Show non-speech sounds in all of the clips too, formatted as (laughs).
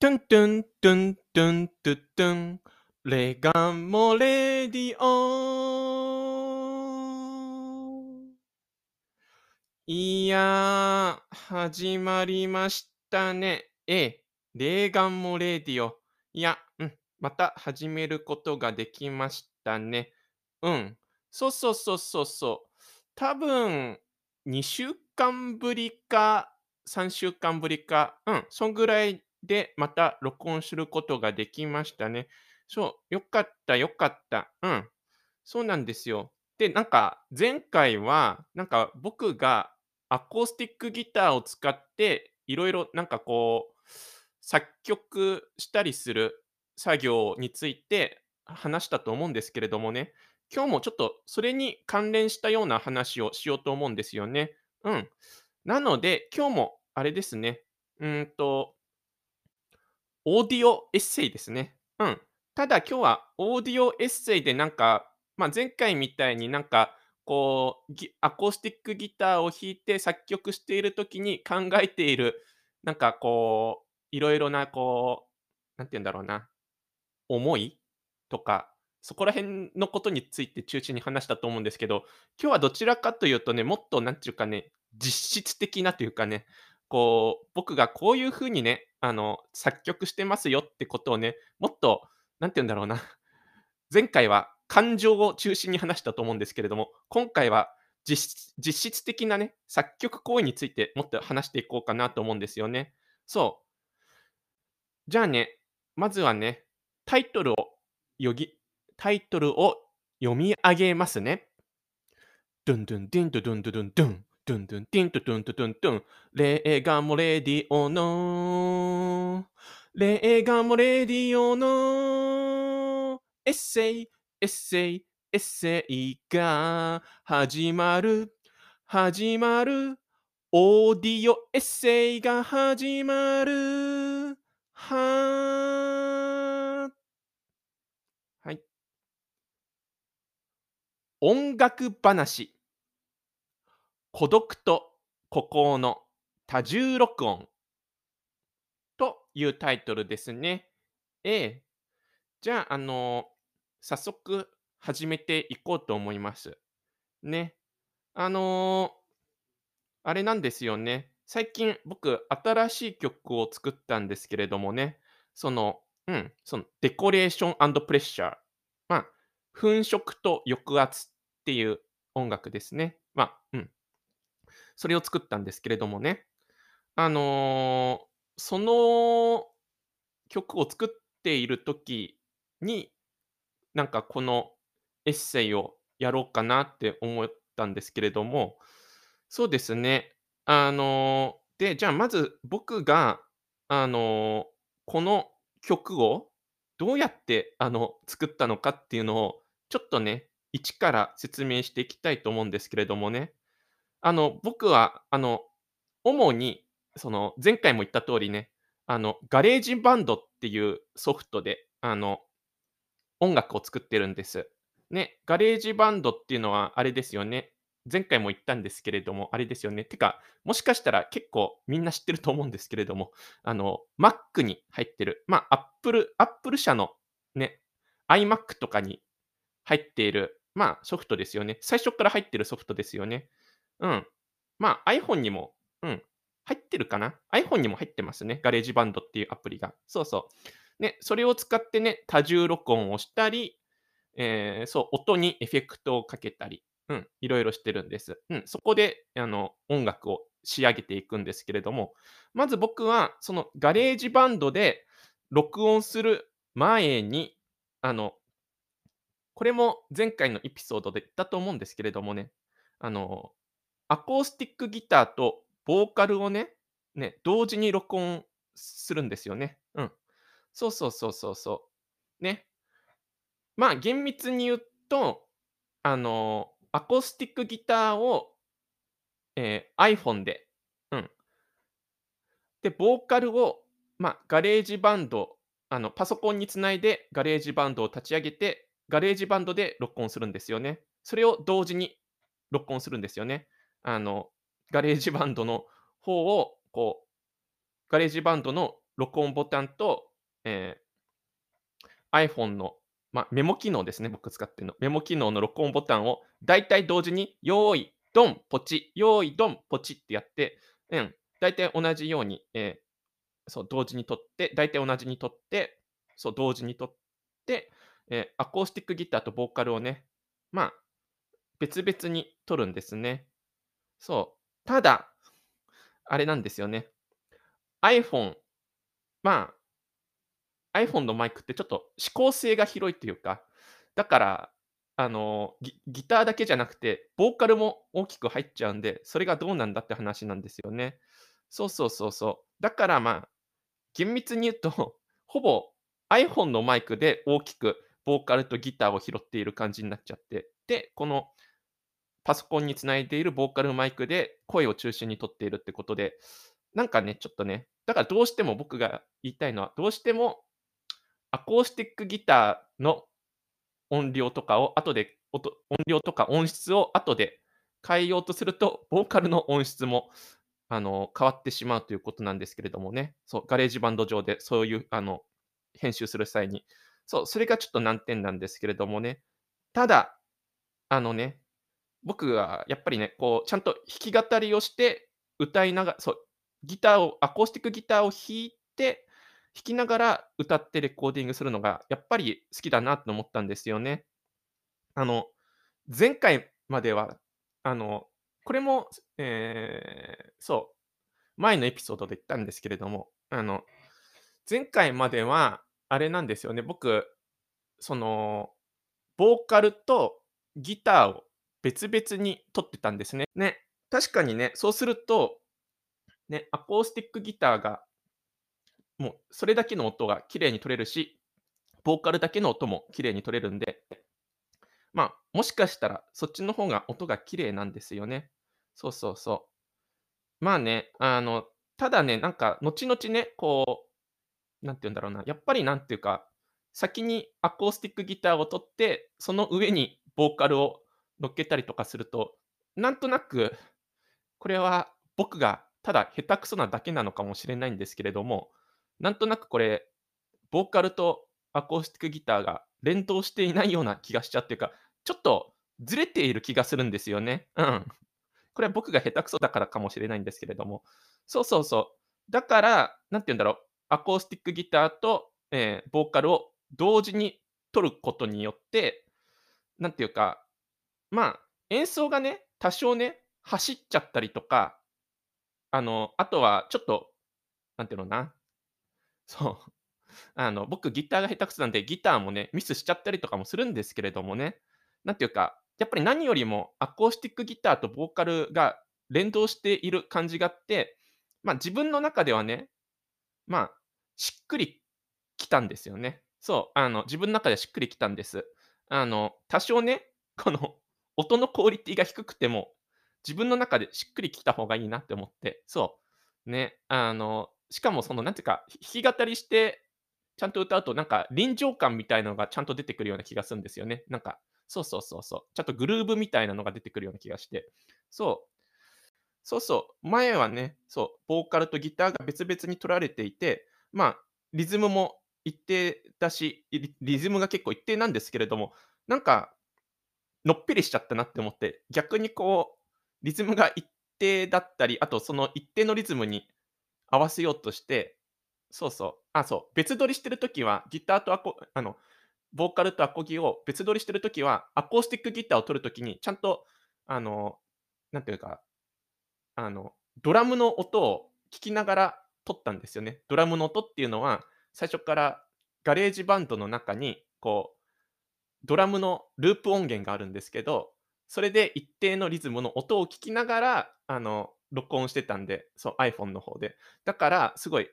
トゥントゥントゥントゥントゥトゥン。レガンモレディオ。いやー、始まりましたね。ええ、レガンモレディオ。いや、うん、また始めることができましたね。うん。そうそうそうそうそう。多分、2週間ぶりか、3週間ぶりか、うん、そんぐらいで、また録音することができましたね。そう、よかったよかった。うん。そうなんですよ。で、なんか前回は、なんか僕がアコースティックギターを使って、いろいろなんかこう、作曲したりする作業について話したと思うんですけれどもね、今日もちょっとそれに関連したような話をしようと思うんですよね。うん。なので、今日もあれですね、うんと、オーディオエッセイですね。うん。ただ今日はオーディオエッセイでなんか、まあ、前回みたいになんか、こう、アコースティックギターを弾いて作曲している時に考えている、なんかこう、いろいろなこう、なんて言うんだろうな、思いとか、そこら辺のことについて中心に話したと思うんですけど、今日はどちらかというとね、もっとなんていうかね、実質的なというかね、こう、僕がこういう風にね、あの、作曲してますよってことをね、もっと、なんて言うんだろうな、(laughs) 前回は感情を中心に話したと思うんですけれども、今回は実質実質的なね、作曲行為についてもっと話していこうかなと思うんですよね。そう。じゃあね、まずはね、タイトルをよぎタイトルを読み上げますね。ドゥンドゥンディンドゥドゥンドゥドゥンドゥン。ドゥンドゥンディンドゥドゥンドゥンドゥン。レーガモレディオのレーガモレディオのエッセイ、エッセイ、エッセイが始まる、始まる。オーディオエッセイが始まる。はー。はい。音楽話。孤独と孤高の多重録音というタイトルですね。ええ。じゃあ、あの、早速始めていこうと思います。ね。あの、あれなんですよね。最近僕、新しい曲を作ったんですけれどもね、その、うん、そのデコレーションプレッシャー。まあ、粉飾と抑圧っていう音楽ですね。まあ、うん。それを作ったんですけれどもね。あの、その曲を作っている時に、なんかこのエッセイをやろうかなって思ったんですけれども、そうですね。あの、で、じゃあまず僕が、あの、この曲をどうやってあの作ったのかっていうのを、ちょっとね、一から説明していきたいと思うんですけれどもね。あの、僕は、あの、主に、その、前回も言った通りね、あの、ガレージバンドっていうソフトで、あの、音楽を作ってるんです。ね、ガレージバンドっていうのはあれですよね。前回も言ったんですけれども、あれですよね。てか、もしかしたら結構みんな知ってると思うんですけれども、あの、Mac に入ってる、まあ、Apple、Apple 社のね、iMac とかに入っている、まあ、ソフトですよね。最初から入ってるソフトですよね。うん。まあ、iPhone にも、うん、入ってるかな ?iPhone にも入ってますね。ガレージバンドっていうアプリが。そうそう。ね、それを使ってね、多重録音をしたり、えー、そう、音にエフェクトをかけたり、うん、いろいろしてるんです。うん、そこで、あの、音楽を仕上げていくんですけれども、まず僕は、そのガレージバンドで録音する前に、あの、これも前回のエピソードで言ったと思うんですけれどもね、あの、アコースティックギターとボーカルをね、ね、同時に録音するんですよね。うん。そうそうそうそうそう。ね。まあ、厳密に言うと、あの、アコースティックギターを、えー iPhone で、うん。で、ボーカルを、まあ、ガレージバンド、あの、パソコンにつないでガレージバンドを立ち上げて、ガレージバンドで録音するんですよね。それを同時に録音するんですよね。あの、ガレージバンドの方を、こう、ガレージバンドの録音ボタンと、えー iPhone の、まあ、メモ機能ですね、僕使ってるの。メモ機能の録音ボタンを大体同時に、用意、ドン、ポチ、用意、ドン、ポチってやって、うん、大体同じように、えーそう、同時に撮って、大体同じに撮って、そう、同時に撮って、えーアコースティックギターとボーカルをね、まあ、別々に撮るんですね。そう。ただ、あれなんですよね。iPhone、まあ、iPhone のマイクってちょっと指向性が広いというか、だから、あのギ、ターだけじゃなくて、ボーカルも大きく入っちゃうんで、それがどうなんだって話なんですよね。そうそうそうそう。だからまあ、厳密に言うと、(laughs) ほぼ iPhone のマイクで大きくボーカルとギターを拾っている感じになっちゃって、で、このパソコンにつないでいるボーカルマイクで声を中心に取っているってことで、なんかね、ちょっとね、だからどうしても僕が言いたいのは、どうしてもアコースティックギターの音量とかを後で、音音量とか音質を後で変えようとすると、ボーカルの音質もあの変わってしまうということなんですけれどもね、そう、ガレージバンド上でそういうあの編集する際に、そう、それがちょっと難点なんですけれどもね、ただ、あのね、僕はやっぱりね、こう、ちゃんと弾き語りをして、歌いながら、そう、ギターを、アコースティックギターを弾いて、弾きながら歌ってレコーディングするのが、やっぱり好きだなと思ったんですよね。あの、前回までは、あの、これも、えーそう、前のエピソードで言ったんですけれども、あの、前回までは、あれなんですよね、僕、その、ボーカルとギターを別々に撮ってたんですね。ね、確かにね、そうすると、ね、アコースティックギターが、もうそれだけの音が綺麗に取れるし、ボーカルだけの音も綺麗に取れるんで、まあ、もしかしたらそっちの方が音が綺麗なんですよね。そうそうそう。まあね、あの、ただね、なんか、後々ね、こう、なんて言うんだろうな、やっぱりなんていうか、先にアコースティックギターを取って、その上にボーカルを乗っけたりとかすると、なんとなく、これは僕がただ下手くそなだけなのかもしれないんですけれども、なんとなくこれ、ボーカルとアコースティックギターが連動していないような気がしちゃうっていうか、ちょっとずれている気がするんですよね。うん。これは僕が下手くそだからかもしれないんですけれども。そうそうそう。だから、なんて言うんだろう。アコースティックギターと、えーボーカルを同時に取ることによって、なんていうか、まあ、演奏がね、多少ね、走っちゃったりとか、あの、あとはちょっと、なんていうのかな。そう。あの、僕ギターが下手くそなんで、ギターもね、ミスしちゃったりとかもするんですけれどもね。なんていうか、やっぱり何よりもアコースティックギターとボーカルが連動している感じがあって、まあ自分の中ではね、まあ、しっくりきたんですよね。そう、あの、自分の中でしっくりきたんです。あの、多少ね、この音のクオリティが低くても、自分の中でしっくりきた方がいいなって思って、そう、ね、あの、しかもその、なんていうか、弾き語りして、ちゃんと歌うと、なんか臨場感みたいなのがちゃんと出てくるような気がするんですよね。なんか、そうそうそうそう、ちゃんとグルーブみたいなのが出てくるような気がして、そう、そうそう、前はね、そう、ボーカルとギターが別々に取られていて、まあ、リズムも一定だし、リリズムが結構一定なんですけれども、なんか、のっぺりしちゃったなって思って、逆にこう、リズムが一定だったり、あとその一定のリズムに合わせようとして、そうそう、あ、そう、別撮りしてるときは、ギターとアコ、あの、ボーカルとアコギを別撮りしてるときは、アコースティックギターを取るときに、ちゃんと、あの、なんていうか、あの、ドラムの音を聞きながら撮ったんですよね。ドラムの音っていうのは、最初から GarageBand の中に、こう、ドラムのループ音源があるんですけど、それで一定のリズムの音を聞きながら、あの、録音してたんで、そう、iPhone の方で。だから、すごい、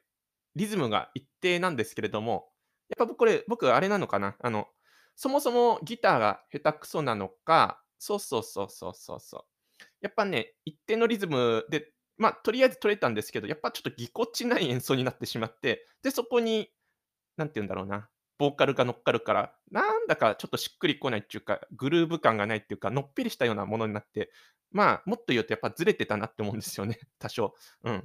リズムが一定なんですけれども、やっぱこれ、僕あれなのかな？あの、そもそもギターが下手くそなのか、そうそうそうそうそうそう。やっぱね、一定のリズムで、まあ、とりあえず取れたんですけど、やっぱちょっとぎこちない演奏になってしまって、で、そこに、なんて言うんだろうな、ボーカルが乗っかるから、なんだかちょっとしっくりこないっていうか、グルーヴ感がないっていうか、のっぺりしたようなものになって、まあ、もっと言うとやっぱずれてたなって思うんですよね、(laughs) 多少。うん。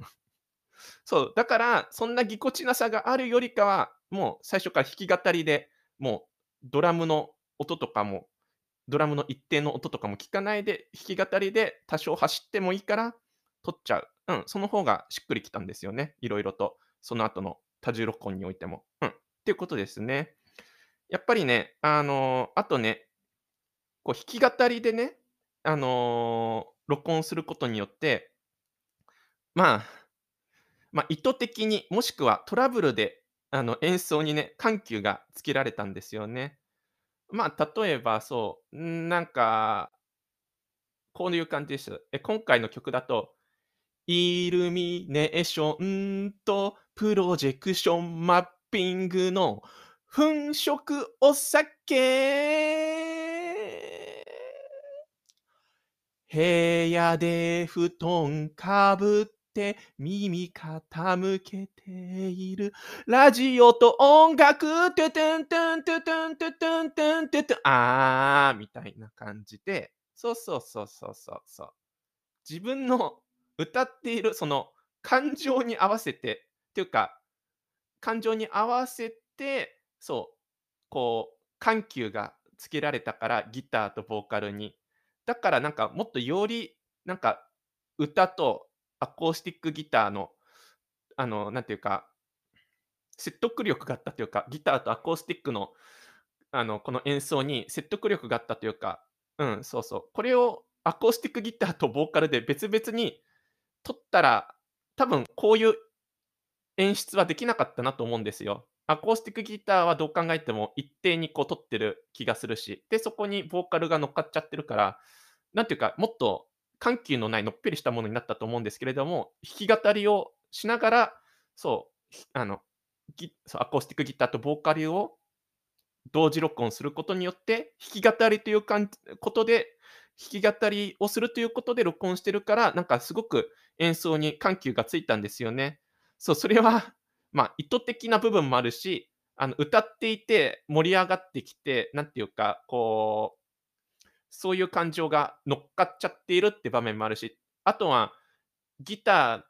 そう、だから、そんなぎこちなさがあるよりかは、もう最初から弾き語りで、もうドラムの音とかも、ドラムの一定の音とかも聞かないで、弾き語りで多少走ってもいいから撮っちゃう。うん、その方がしっくりきたんですよね。いろいろと。その後の多重録音においても。うん。っていうことですね。やっぱりね、あの、あとね、こう弾き語りでね、あの、録音することによって、まあ、まあ、意図的に、もしくはトラブルで、あの、演奏にね、緩急がつけられたんですよね。まあ、例えばそう、なんか、こういう感じです。え、今回の曲だと、イルミネーションとプロジェクションマッピングの粉飾お酒。部屋で布団かぶって耳傾けている。ラジオと音楽トゥトゥントゥントゥトゥントゥトゥントゥトゥあーみたいな感じで。そうそうそうそうそうそう。自分の歌っているその感情に合わせて。っていうか感情に合わせてそう、こう、緩急がつけられたから、ギターとボーカルに。だからなんかもっとより、なんか歌とアコースティックギターの、あの、なんていうか、説得力があったというか、ギターとアコースティックの、あの、この演奏に説得力があったというか、うん、そうそう。これをアコースティックギターとボーカルで別々に撮ったら、多分こういう演出はできなかったなと思うんですよ。アコースティックギターはどう考えても一定にこう取ってる気がするし、で、そこにボーカルが乗っかっちゃってるから、なんていうか、もっと緩急のないのっぺりしたものになったと思うんですけれども、弾き語りをしながら、そう、あの、そうアコースティックギターとボーカルを同時録音することによって、弾き語りというかんことで、弾き語りをするということで録音してるから、なんかすごく演奏に緩急がついたんですよね。そう、それは (laughs) まあ、意図的な部分もあるし、あの歌っていて盛り上がってきて、なんていうか、こう、そういう感情が乗っかっちゃっているって場面もあるし、あとはギタ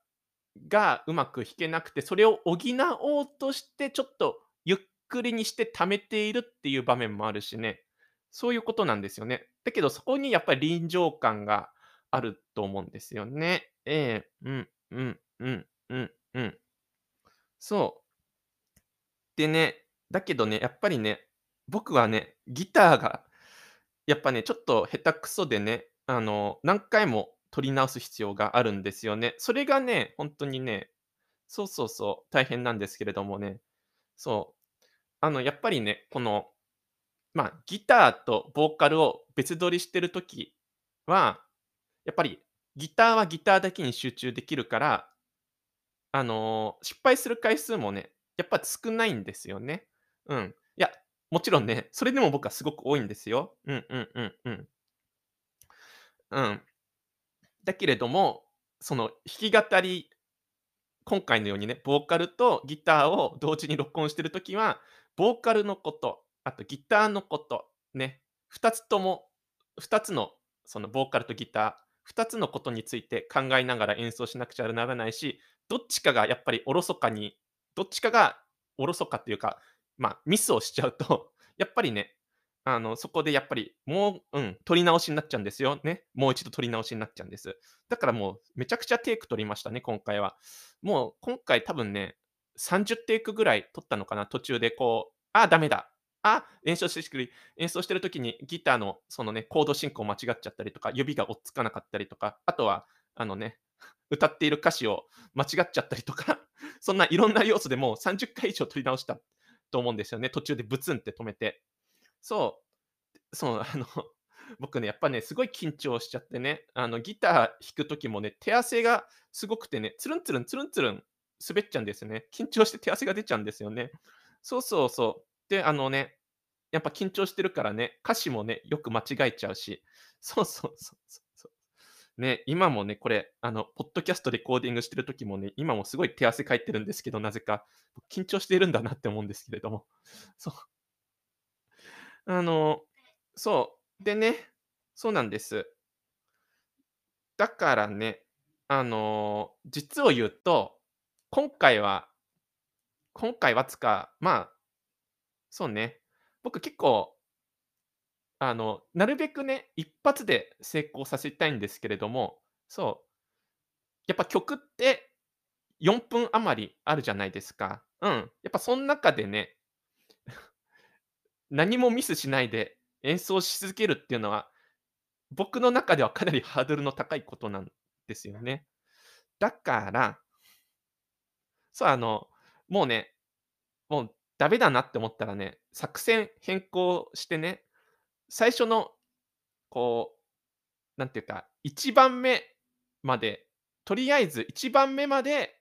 ーがうまく弾けなくて、それを補おうとして、ちょっとゆっくりにして溜めているっていう場面もあるしね、そういうことなんですよね。だけど、そこにやっぱり臨場感があると思うんですよね。ええうん、うん、うん、うん、うん。そう。でね、だけどね、やっぱりね、僕はね、ギターがやっぱね、ちょっと下手くそでね、あの、何回も取り直す必要があるんですよね。それがね、本当にね、そうそうそう、大変なんですけれどもね、そう、あの、やっぱりね、この、まあ、ギターとボーカルを別撮りしてるときは、やっぱりギターはギターだけに集中できるから、あの、失敗する回数もね、やっぱ少ないんですよね。うん。いや、もちろんね、それでも僕はすごく多いんですよ。うんうんうんうん。うん。だけれども、その弾き語り、今回のようにね、ボーカルとギターを同時に録音してるときは、ボーカルのこと、あとギターのこと、ね、2つとも、2つのそのボーカルとギター、2つのことについて考えながら演奏しなくちゃならないし、どっちかがやっぱりおろそかに、どっちかがおろそかっていうか、まあ、ミスをしちゃうと、(laughs) やっぱりね、あの、そこでやっぱりもう、うん、撮り直しになっちゃうんですよね。もう一度撮り直しになっちゃうんです。だからもうめちゃくちゃテイク撮りましたね、今回は。もう今回多分ね、30テイクぐらい撮ったのかな、途中でこう、あ、ダメだ。あ、演奏してく、演奏してる時にギターのそのね、コード進行間違っちゃったりとか、指が追っつかなかったりとか、あとは、あのね、歌っている歌詞を間違っちゃったりとか、(laughs) そんないろんな要素でも30回以上取り直したと思うんですよね。途中でブツンって止めて。そう、そう、あの、(laughs) 僕ね、やっぱね、すごい緊張しちゃってね、あのギター弾くときもね、手汗がすごくてね、つるんつるんつるんつるん滑っちゃうんですよね。緊張して手汗が出ちゃうんですよね。そうそうそう。で、あのね、やっぱ緊張してるからね、歌詞もね、よく間違えちゃうし、そうそうそうそう。ね、今もね、これ、あの、ポッドキャストレコーディングしてる時もね、今もすごい手汗かいてるんですけど、なぜか、緊張しているんだなって思うんですけれども。(laughs) そう。あの、そう。でね、そうなんです。だからね、あの、実を言うと、今回は今回はつか、まあ、そうね、僕結構あの、なるべくね、一発で成功させたいんですけれども、そう、やっぱ曲って4分余りあるじゃないですか。うん。やっぱそん中でね、(laughs) 何もミスしないで演奏し続けるっていうのは、僕の中ではかなりハードルの高いことなんですよね。だから、そう、あの、もうね、もうダメだなって思ったらね、作戦変更してね、最初のこう、なんていうか、1番目まで、とりあえず1番目まで、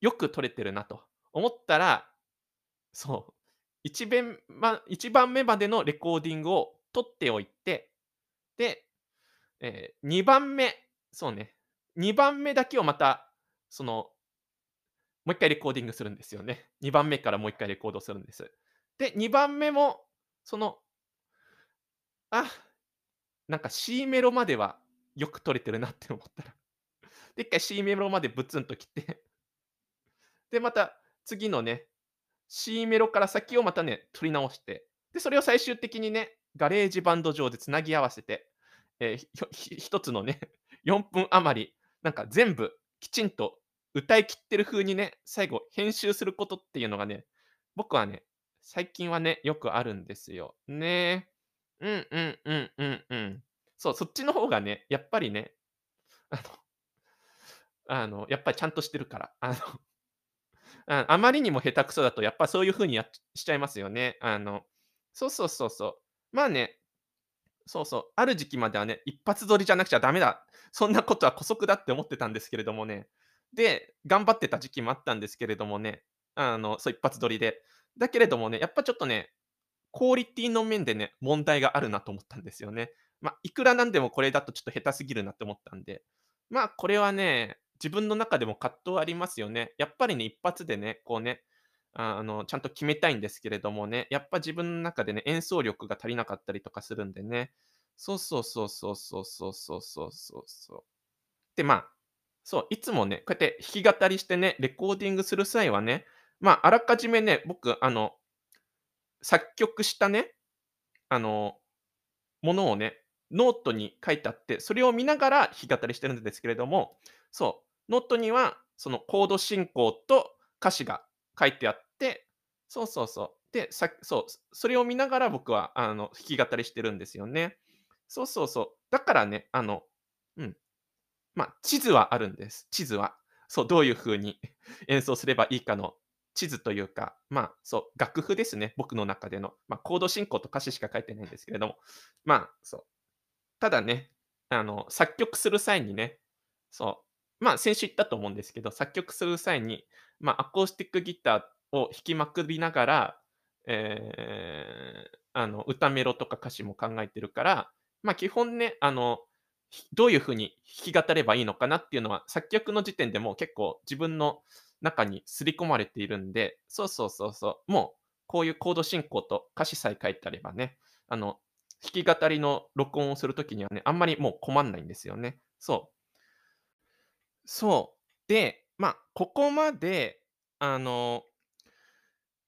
よく撮れてるなと思ったら、そう、1べま1番目までのレコーディングを取っておいて、で、えー2番目、そうね、2番目だけをまた、その、もう1回レコーディングするんですよね。2番目からもう1回レコードするんです。で、2番目も、その、あ、なんか C メロまではよく録れてるなって思ったら、(laughs) で、1回 C メロまでブツンと切って (laughs) で、また次のね、C メロから先をまたね、取り直して、で、それを最終的にね、 GarageBand 上でつなぎ合わせて、えー、ひひ1つのね、(laughs) 4分余り、なんか全部きちんと歌い切ってる風にね、最後編集することっていうのがね、僕はね、最近はね、よくあるんですよ。ね。うんうんうんうんうん。そう、そっちの方がね、やっぱりね、あの (laughs) あの、やっぱりちゃんとしてるから。あの (laughs) ああまりにも下手くそだと、やっぱそういう風にやしちゃいますよね。あの、そうそうそうそう。まあね、そうそう、ある時期まではね、一発撮りじゃなくちゃダメだ。そんなことは姑息だって思ってたんですけれどもね。で、頑張ってた時期もあったんですけれどもね、あの、そう一発撮りで。だけれどもね、やっぱちょっとね、クオリティの面でね、問題があるなと思ったんですよね。まあ、いくらなんでもこれだとちょっと下手すぎるなって思ったんで。まあ、これはね、自分の中でも葛藤ありますよね。やっぱりね、一発でね、こうね、あの、ちゃんと決めたいんですけれどもね、やっぱ自分の中でね、演奏力が足りなかったりとかするんでね。そうそうそうそうそうそうそうそうそうそう。で、まあ、そう、いつもね、こうやって弾き語りしてね、レコーディングする際はね、まあ、あらかじめね、僕、あの、作曲したね、あの、ものをね、ノートに書いてあって、それを見ながら弾き語りしてるんですけれども、そう、ノートにはそのコード進行と歌詞が書いてあって、そうそうそう。で、さそう、それを見ながら僕はあの弾き語りしてるんですよね。そうそうそう。だからね、あの、うん。まあ、地図はあるんです。地図は。そう、どういう風に (laughs) 演奏すればいいかの地図というか、まあ、そう、楽譜ですね、僕の中での。まあ、コード進行と歌詞しか書いてないんですけれども、まあ、そう。ただね、あの、作曲する際にね、そう、まあ、先週言ったと思うんですけど、作曲する際に、まあ、アコースティックギターを弾きまくりながら、えー、あの、歌メロとか歌詞も考えてるから、まあ、基本ね、あの、どういう風に弾き語ればいいのかなっていうのは、作曲の時点でも結構自分の中に刷り込まれているんで、そうそうそうそう、もうこういうコード進行と歌詞さえ書いてあればね、あの、弾き語りの録音をするときにはね、あんまりもう困んないんですよね。そう。そう。で、まあ、ここまで、あの、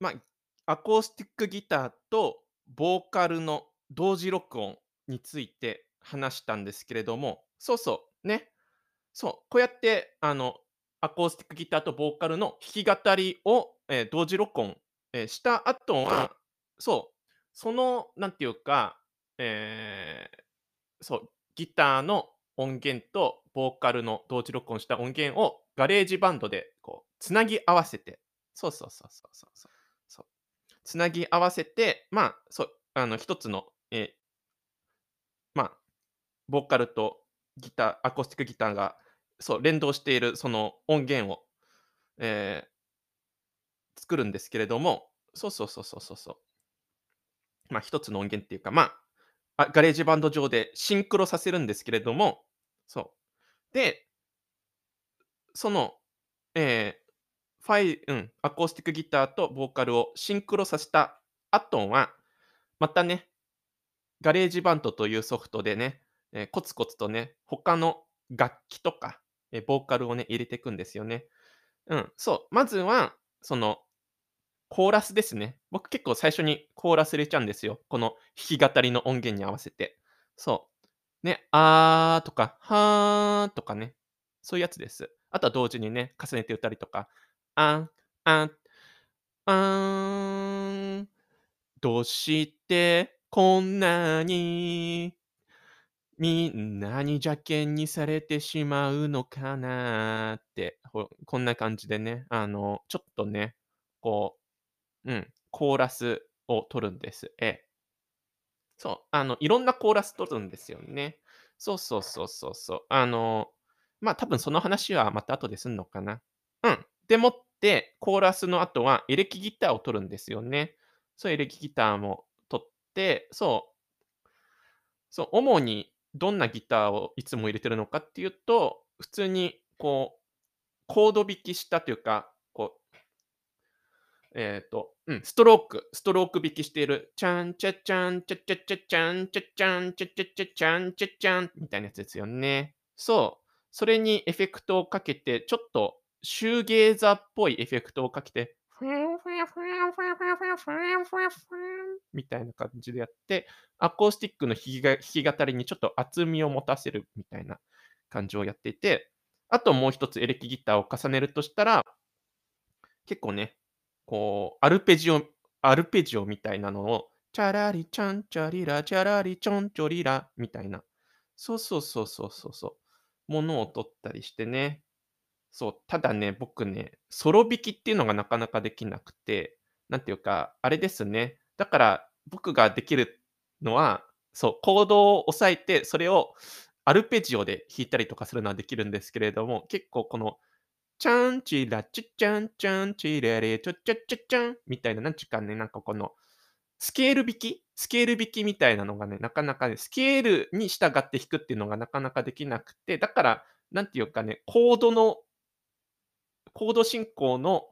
まあ、アコースティックギターとボーカルの同時録音について話したんですけれども、そうそう、ね。そう、こうやって、あの、アコースティックギターとボーカルの弾き語りを、えー同時録音、えーした後は、そう、その、なんていうか、えーそう、ギターの音源とボーカルの同時録音した音源を GarageBand でこうつなぎ合わせて、そうそうそうそうそうそうそう、つなぎ合わせて、まあ、そう、あの、一つの、えーまあ、ボーカルとギター、アコースティックギターがそう、連動しているその音源を、えー、作るんですけれども、そうそうそうそうそうそう。まあ、一つの音源っていうか、まあ、 GarageBand 上でシンクロさせるんですけれども、そう。で、その、えー、ファイうん、アコースティックギターとボーカルをシンクロさせた後は、またね、 GarageBand というソフトでね、えーコツコツとね、他の楽器とか、え、ボーカルをね、入れていくんですよね。うん、そう、まずは、その、コーラスですね。僕結構最初にコーラス入れちゃうんですよ。この弾き語りの音源に合わせて。そう。ね、あーとか、はーとかね、そういうやつです。あとは同時にね、重ねて歌ったりとか、あん、あん、あーん、どうしてこんなにみんなに邪険にされてしまうのかな？って、こんな感じでね、あの、ちょっとね、こう、うん、コーラスを取るんです。ええ。そう、あの、いろんなコーラス取るんですよね。そうそうそうそうそう。あの、まあ、多分その話はまた後ですんのかな。うん。でもって、コーラスの後はエレキギターを取るんですよね。そう、エレキギターも取って、そうそう、主にどんなギターをいつも入れてるのかっていうと、普通にこう、コード弾きしたというか、こう、えっと、うん、ストロークストローク弾きしている、チャンチャチャンチャチャチャチャンチャチャンチャチャチャチャンチャチャンみたいなやつですよね。そう。それにエフェクトをかけて、ちょっとシューゲーザーっぽいエフェクトをかけて、フヤンフヤフヤンフヤフヤフヤフヤンフヤフヤンみたいな感じでやって、アコースティックの弾きが弾き語りにちょっと厚みを持たせるみたいな感じをやっていて、あともう一つエレキギターを重ねるとしたら、結構ね、こう、アルペジオアルペジオみたいなのを、チャラリチャンチャリラ、チャラリチョンチョリラみたいな。そうそうそうそうそうそう。ものを取ったりしてね。そう、ただね、僕ね、ソロ弾きっていうのがなかなかできなくて、なんていうか、あれですね。だから僕ができるのは、そう、コードを押さえて、それをアルペジオで弾いたりとかするのはできるんですけれども、結構この、チャンチラチチャンチャンチレレチョチャチャチャンみたいな、なんちゅうかね、なんかこの、スケール弾きスケール弾きみたいなのがね、なかなかね、スケールに従って弾くっていうのがなかなかできなくて、だから、なんていうかね、コードのコード進行の、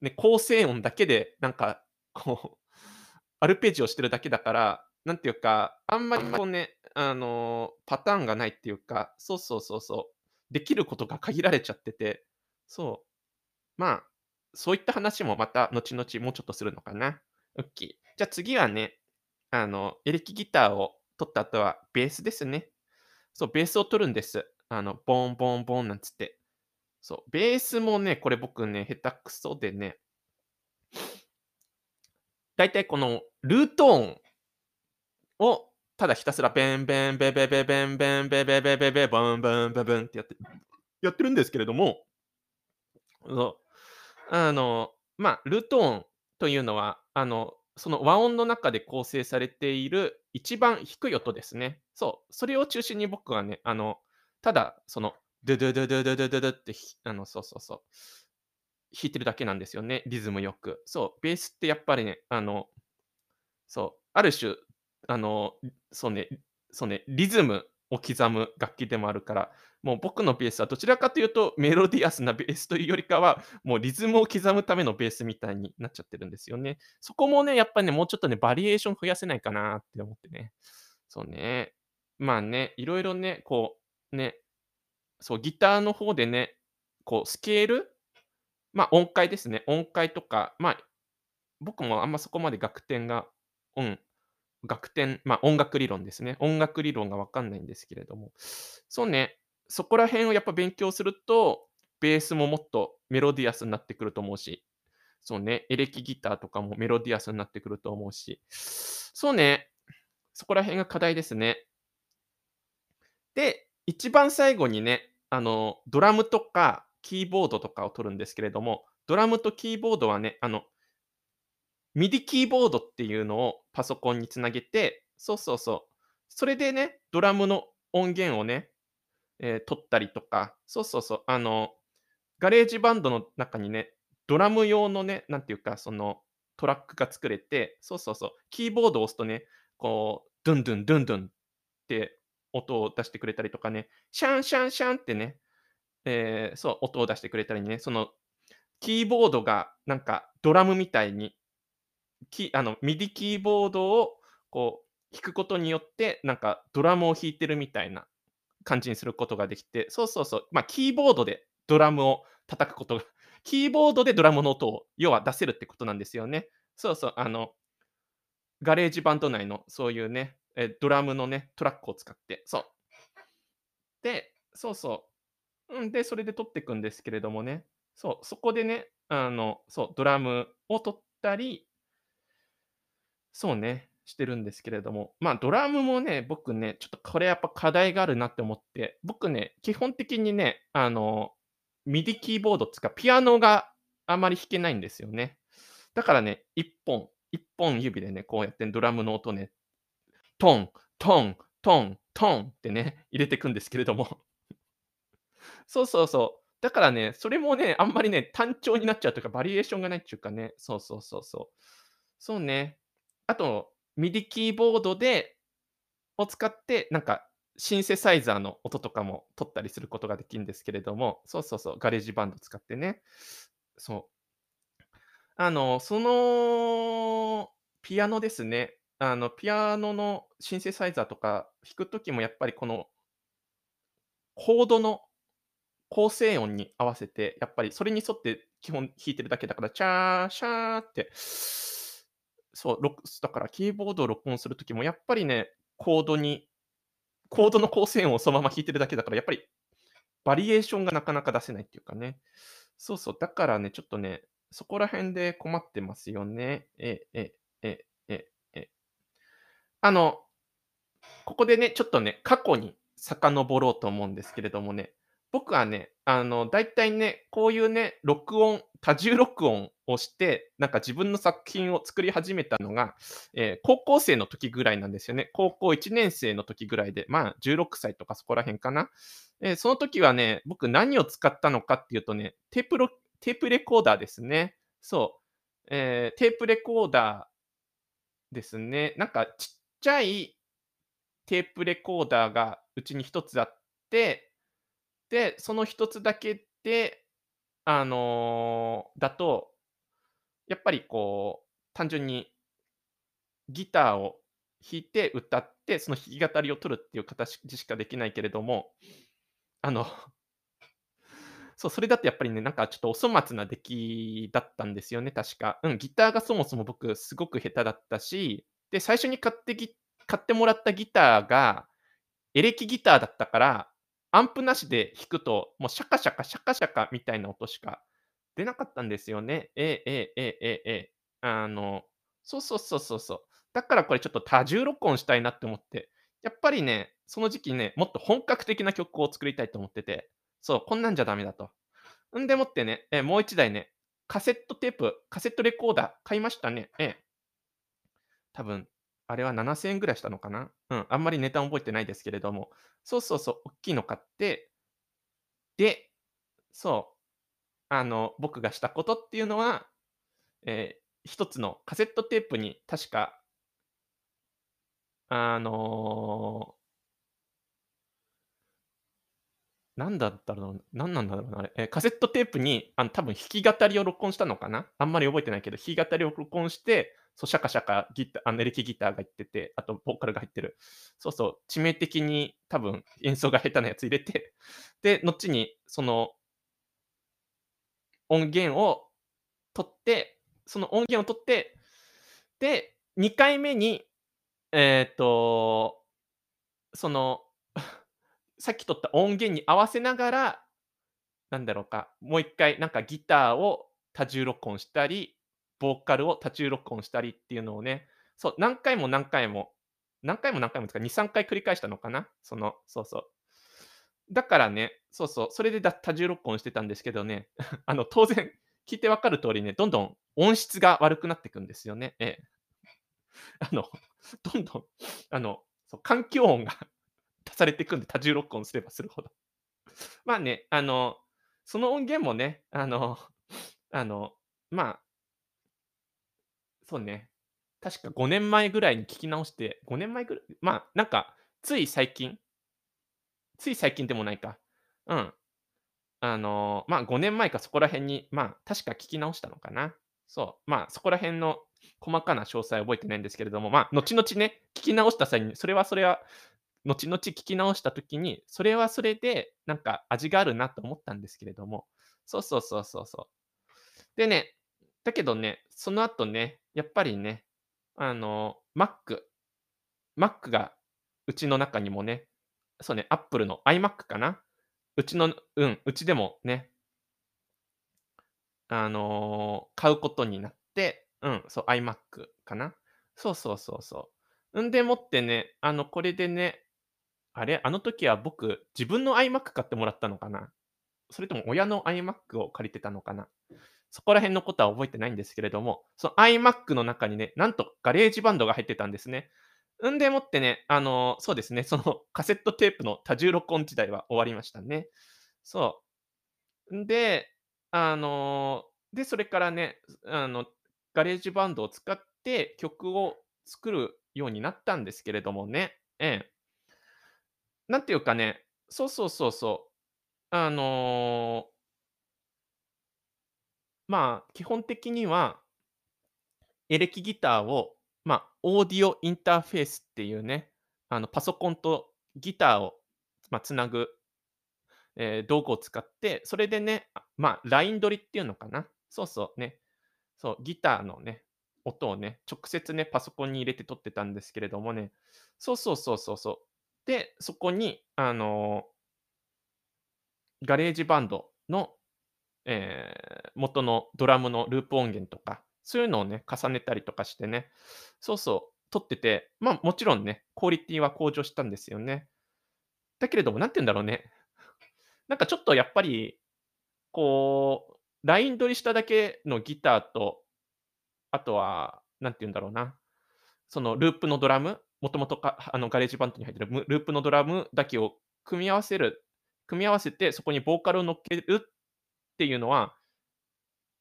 ね、構成音だけで、なんか、こう、アルペジオしてるだけだから、なんていうか、あんまりこうね、あの、パターンがないっていうか、そうそうそうそう、できることが限られちゃってて、そう。まあ、そういった話もまた後々もうちょっとするのかな。オッケー。じゃあ次はね、あの、エレキギターを取った後はベースですね。そう、ベースを取るんです。あの、ボンボンボンなんつって。そう、ベースもね、これ僕ね、下手くそでね、だいたいこのルート音をただひたすらベンベンベベベベンベンベベベベベボンボンボンボンってやってやってるんですけれども、そう、あの、まあ、ルート音というのは、あの、その和音の中で構成されている一番低い音ですね。そう、それを中心に僕はね、あの、ただそのドゥドゥドゥドゥドゥドゥドゥドゥってあの、そうそうそう。弾いてるだけなんですよね、リズムよく。そう、ベースってやっぱりね、あの、そう、ある種、あの、そうね、そうね、リズムを刻む楽器でもあるから、もう僕のベースはどちらかというとメロディアスなベースというよりかは、もうリズムを刻むためのベースみたいになっちゃってるんですよね。そこもね、やっぱりね、もうちょっとね、バリエーション増やせないかなって思ってね。そうね。まあね、いろいろね、こう、ね、そう、ギターの方でね、こうスケール、まあ、音階ですね。音階とか、まあ、僕もあんまそこまで楽点が、うん、楽点、まあ、音楽理論ですね。音楽理論がわかんないんですけれども、そうね、そこら辺をやっぱ勉強すると、ベースももっとメロディアスになってくると思うし、そうね、エレキギターとかもメロディアスになってくると思うし、そうね、そこら辺が課題ですね。で、一番最後にね、あの、ドラムとかキーボードとかを取るんですけれども、ドラムとキーボードはね、あの、MIDI キーボードっていうのをパソコンにつなげて、そうそうそう。それでね、ドラムの音源をね、えー、録ったりとか、そうそうそう。あの、 GarageBand の中にね、ドラム用のね、なんていうか、そのトラックが作れて、そうそうそう。キーボードを押すとね、こう、ドゥンドゥンドゥンドゥンって音を出してくれたりとかね、シャンシャンシャンってね、えー、そう、音を出してくれたりね、その、キーボードがなんかドラムみたいに、キあの、 MIDI キーボードをこう弾くことによって、なんかドラムを弾いてるみたいな感じにすることができて、そうそうそう、まあ、キーボードでドラムを叩くことが、キーボードでドラムの音を、要は出せるってことなんですよね。そうそう、あの、 GarageBand 内のそういうね、え、ドラムのね、トラックを使って、そう。で、そうそう。うん、で、それで撮っていくんですけれどもね、そう、そこでね、あの、そう、ドラムを撮ったりそうね、してるんですけれども、まあ、ドラムもね、僕ね、ちょっとこれやっぱ課題があるなって思って、僕ね、基本的にね、あの、ミディキーボードっつか、ピアノがあまり弾けないんですよね。だからね、1本、1本指でね、こうやってドラムの音ね、トン、トン、トン、トンってね、(laughs) 入れていくんですけれども。(laughs) そうそうそう。だからね、それもね、あんまりね、単調になっちゃうというか、バリエーションがないっていうかね、そうそうそうそう。そうね。あと、 MIDI キーボードでを使って、なんかシンセサイザーの音とかも録ったりすることができるんですけれども、そうそうそう、 GarageBand 使ってね。そう。あの、そのピアノですね。あの、ピアノのシンセサイザーとか弾くときもやっぱりこのコードの構成音に合わせて、やっぱりそれに沿って基本弾いてるだけだから、チャーシャーってそう、だからキーボードを録音するときもやっぱりね、コードにコードの構成音をそのまま弾いてるだけだから、やっぱりバリエーションがなかなか出せないっていうかね。そうそう、だからね、ちょっとね、そこら辺で困ってますよね。え、え、え。あの、ここでね、ちょっとね、過去に遡ろうと思うんですけれどもね、僕はね、あの、大体ね、こういうね、録音、多重録音をして、なんか自分の作品を作り始めたのが、えー、高校生の時ぐらいなんですよね。高校1年生の時ぐらいで、まあ16歳とかそこら辺かな。えー、その時はね、僕何を使ったのかっていうとね、テープロテープレコーダーですね。そう。えー、テープレコーダーですね。なんかちっちゃいテープレコーダーがうちに1つあって、で、その1つだけで、あのー、だと、やっぱりこう、単純にギターを弾いて歌って、その弾き語りを取るっていう形でしかできないけれども、あの (laughs) そう、それだとやっぱりね、なんかちょっとお粗末な出来だったんですよね、確か。うん、ギターがそもそも僕すごく下手だったし、で、最初に買ってぎ買ってもらったギターが、エレキギターだったから、アンプなしで弾くと、もうシャカシャカシャカシャカみたいな音しか出なかったんですよね。えええええええあの、そうそうそうそうそう。だからこれちょっと多重録音したいなって思って、やっぱりね、その時期ね、もっと本格的な曲を作りたいと思ってて、そう、こんなんじゃダメだと。んでもってね、えもう一台ね、カセットテープ、カセットレコーダー買いましたね。ええ。多分、あれは7000円ぐらいしたのかな。うん、あんまり値段覚えてないですけれども、そうそうそう、大きいの買って、で、そう、あの、僕がしたことっていうのは、えー、一つのカセットテープに確か、あのー、なんだったろう、なんなんだろうな、あれ、えー、カセットテープに、あの、多分弾き語りを録音したのかな。あんまり覚えてないけど、弾き語りを録音して、そう、シャカシャカギタあのエレキギターが入ってて、あとボーカルが入ってる。そうそう、致命的に多分演奏が下手なやつ入れて、で、後にその音源を取って、その音源を取って、で、2回目に、えっ、ー、と、その (laughs) さっき取った音源に合わせながら、なんだろうか、もう1回なんかギターを多重録音したり、ボーカルを多重録音したりっていうのをね、そう、何回も何回も、何回も何回もですか、2、3回繰り返したのかな？その、そうそう。だからね、そうそう、それで多重録音してたんですけどね、(laughs) あの、当然、聞いてわかる通りね、どんどん音質が悪くなっていくんですよね。ええ。(laughs) あの、どんどん、あの、そう環境音が (laughs) 足されていくんで、多重録音すればするほど。まあね、あの、その音源もね、あの、あの、まあ、そうね、確か5年前ぐらいに聞き直して、5年前ぐらい、まあ、なんか、つい最近、つい最近でもないか。うん。あの、まあ、5年前かそこら辺に、まあ、確か聞き直したのかな。そう。まあ、そこら辺の細かな詳細は覚えてないんですけれども、まあ、後々ね、聞き直した際に、それはそれは、後々聞き直した時に、それはそれで、なんか味があるなと思ったんですけれども、そうそうそうそうそう。でね、だけどね、その後ね、やっぱりね、あの、Mac Mac がうちの中にもね、そうね、Apple の iMac かな？うちのうん、うちでもねあの、買うことになって、うん、そう、iMac かな？そうそうそうそう。んでもってね、あの、これでね、あれ、あの時は僕、自分の iMac 買ってもらったのかな？それとも親の iMac を借りてたのかな？そこら辺のことは覚えてないんですけれども、その iMac の中にね、なんと GarageBand が入ってたんですね。んでもってね、あの、そうですね、その (laughs) カセットテープの多重録音時代は終わりましたね。そう。んで、あの、で、それからね、あの、 GarageBand を使って曲を作るようになったんですけれどもね。ええ。なんていうかね、そうそうそうそう。あのまあ、基本的には、エレキギターを、まあ、オーディオインターフェースっていうね、あの、パソコンとギターを、まあ、つなぐ、えー道具を使って、それでね、まあ、ライン録りっていうのかな。そうそうね。そう、ギターのね、音をね、直接ね、パソコンに入れて録ってたんですけれどもね。そうそうそうそうそう。で、そこに、あの、 GarageBand のえー元のドラムのループ音源とか、そういうのをね、重ねたりとかしてね、そうそう、録ってて、まあ、もちろんね、クオリティは向上したんですよね。だけれども、なんて言うんだろうね。なんかちょっとやっぱり、こう、ライン録りしただけのギターと、あとは、なんて言うんだろうな、そのループのドラム、もともとかあのガレージバンドに入ってるループのドラムだけを組み合わせる組み合わせて、そこにボーカルを乗っけるっていうのは、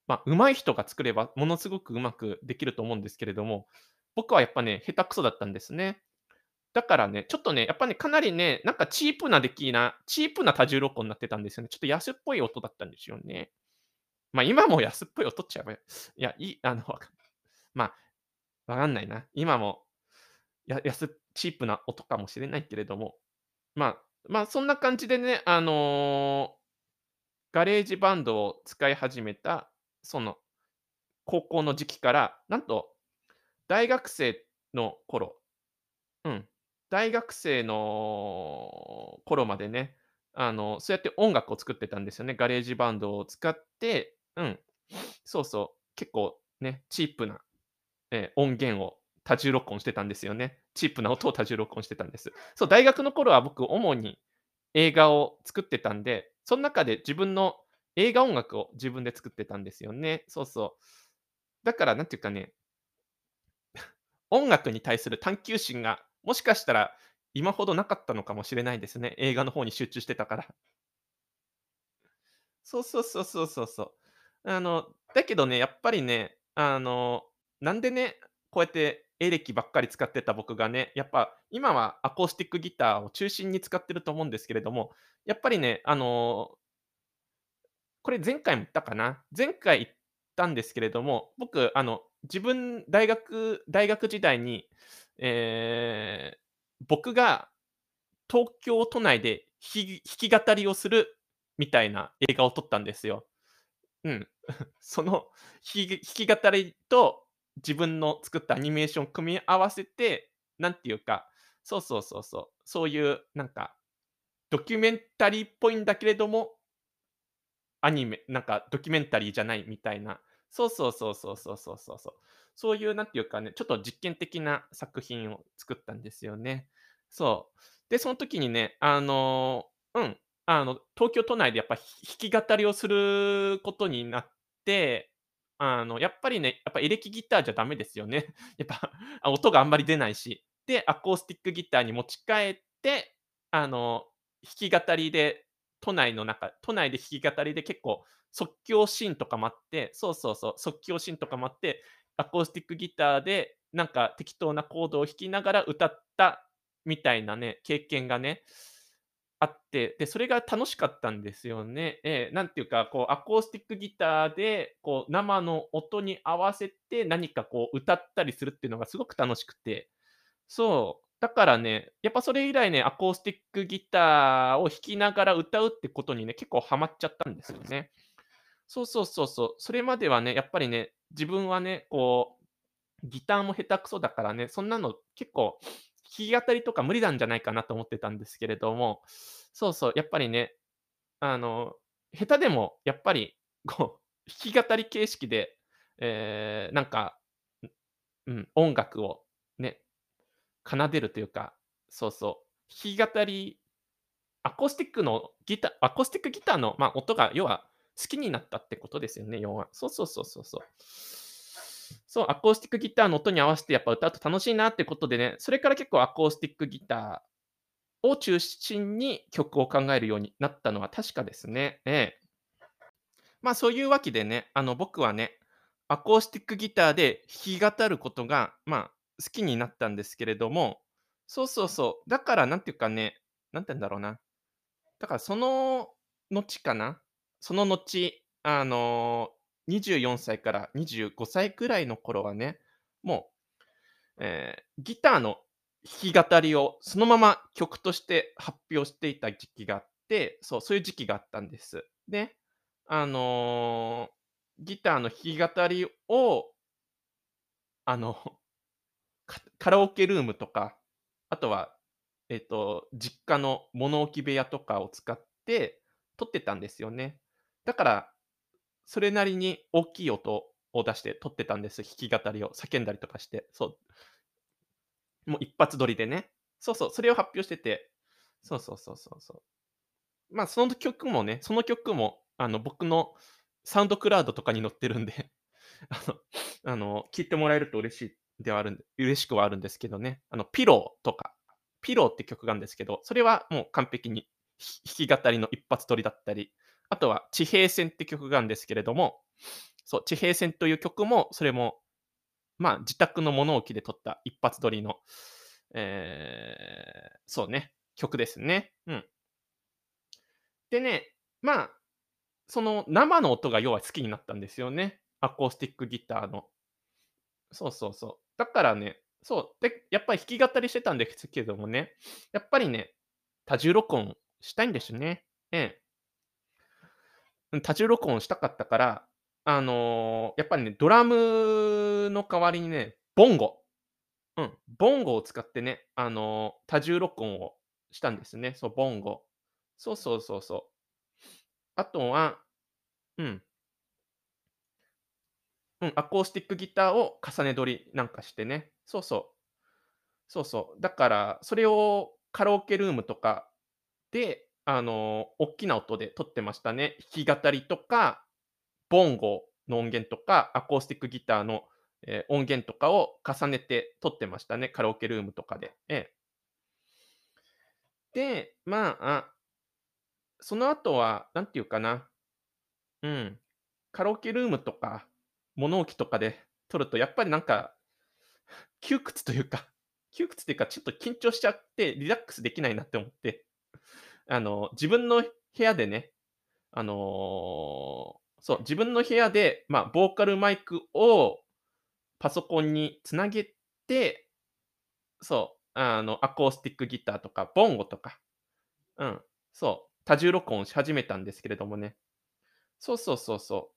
まあ、上手い人が作れば、ものすごくうまくできると思うんですけれども、僕はやっぱね、下手くそだったんですね。だからね、ちょっとね、やっぱね、かなりね、なんかチープな出来なチープな多重録音になってたんですよね。ちょっと安っぽい音だったんですよね。まあ、今も安っぽい音っちゃえばいや、いいあの、まあ、わかんないな。今も、や安チープな音かもしれないけれども、まあ、まあ、そんな感じでね、あの、ガレージバンドを使い始めた、その、高校の時期から、なんと大学生の頃うん、大学生の頃までね、あの、そうやって音楽を作ってたんですよね。ガレージバンドを使って、うん、そうそう、結構ね、チープな、え、音源を多重録音してたんですよね。チープな音を多重録音してたんです。そう、大学の頃は僕、主に映画を作ってたんで、そん中で自分の映画音楽を自分で作ってたんですよね。そうそう。だからなんていうかね、音楽に対する探求心が、もしかしたら今ほどなかったのかもしれないですね。映画の方に集中してたから。そうそうそうそうそうそう。あの、だけどね、やっぱりね、あの、なんでね、こうやってエレキばっかり使ってた僕がね、やっぱ今はアコースティックギターを中心に使ってると思うんですけれども、やっぱりね、あの、これ前回も言ったかな？前回言ったんですけれども、僕、あの、自分大学大学時代に、えー僕が東京都内で弾き語りをするみたいな映画を撮ったんですよ。うん。(laughs) その弾き語りと自分の作ったアニメーションを組み合わせて、なんていうか、そうそうそうそう、そういうなんか、ドキュメンタリーっぽいんだけれども、アニメなんかドキュメンタリーじゃないみたいな、そうそうそうそうそうそうそうそう。そういうなんていうかね、ちょっと実験的な作品を作ったんですよね。そう。で、その時にね、あの、うん、あの、東京都内でやっぱ、弾き語りをすることになって、あの、やっぱりね、やっぱエレキギターじゃダメですよね。(laughs) やっぱ、(laughs) あ、音があんまり出ないし。で、アコースティックギターに持ち帰って、あの、弾き語りで、都内の中都内で弾き語りで結構即興シーンとかもあってそうそうそう、即興シーンとかもあって、アコースティックギターでなんか適当なコードを弾きながら歌ったみたいなね、経験がね、あって、で、それが楽しかったんですよね。ええ、なんていうか、こうアコースティックギターで、こう生の音に合わせて何かこう歌ったりするっていうのがすごく楽しくて、そう、だからね、やっぱそれ以来ね、アコースティックギターを弾きながら歌うってことにね、結構ハマっちゃったんですよね。そうそうそうそう。それまではね、やっぱりね、自分はね、こう、ギターも下手くそだからね、そんなの結構、き語りとか無理なんじゃないかなと思ってたんですけれども、そうそう、やっぱりね、あの、下手でもやっぱり、こう、弾き語り形式で、えーなんか、うん、音楽をね、奏でるというか、そうそう、弾き語りアコースティックのギターアコースティックギターの、まあ、音が要は好きになったってことですよね、要は。そうそうそうそうそう。そう、アコースティックギターの音に合わせてやっぱ歌うと楽しいなってことでね、それから結構アコースティックギターを中心に曲を考えるようになったのは確かですね。ええ。まあそういうわけでね、あの僕はね、アコースティックギターで弾き語ることが、まあ好きになったんですけれども、そうそうそう。だからなんていうかね、なんて言うんだろうな。だからその後かな、その後、あの、24歳から25歳くらいの頃はね、もう、えーギターの弾き語りをそのまま曲として発表していた時期があって、そう、そういう時期があったんです。で、あの、ギターの弾き語りを、あの、カラオケルームとか、あとはえっと、実家の物置部屋とかを使って撮ってたんですよね。だから、それなりに大きい音を出して撮ってたんです。弾き語りを叫んだりとかして。そう。もう一発撮りでね。そうそう、それを発表してて。そうそうそうそうそう。まあ、その曲もね、その曲も、あの、僕のサウンドクラウドとかに載ってるんで (laughs) あの、あの、聞いてもらえると嬉しいではあるんで、嬉しくはあるんですけどね。あの、ピローとか、ピローって曲があるんですけど、それはもう完璧に弾き語りの一発撮りだったり、あとは地平線って曲があるんですけれども、そう、地平線という曲も、それも、まあ自宅の物置で撮った一発撮りの、えー、そうね、曲ですね。うん。でね、まあ、その生の音が要は好きになったんですよね。アコースティックギターの。そうそうそう。だからね、そう。で、やっぱり弾き語りしてたんですけどもね、やっぱりね、多重録音したいんですね。ええ。多重録音したかったから、あの、やっぱりね、ドラムの代わりにね、ボンゴ。うん、ボンゴを使ってね、あの、多重録音をしたんですね。そう、ボンゴ。そうそうそうそう。あとは、うん。うん、アコースティックギターを重ね撮りなんかしてね。そうそう。そうそう。だから、それをカラオケルームとかで、あの、大きな音で撮ってましたね。弾き語りとか、ボンゴの音源とか、アコースティックギターの、えー音源とかを重ねて撮ってましたね。カラオケルームとかで。ええ。で、まあ、その後は、なんていうかな。うん。カラオケルームとか、物置とかで撮ると、やっぱりなんか、(laughs) 窮屈というか、(laughs) 窮屈というか、ちょっと緊張しちゃって、リラックスできないなって思って、あの、自分の部屋でね、あのーそう、自分の部屋で、まあ、ボーカルマイクをパソコンにつなげて、そう、あの、アコースティックギターとか、ボンゴとか、うん、そう、多重録音し始めたんですけれどもね。そうそうそうそう。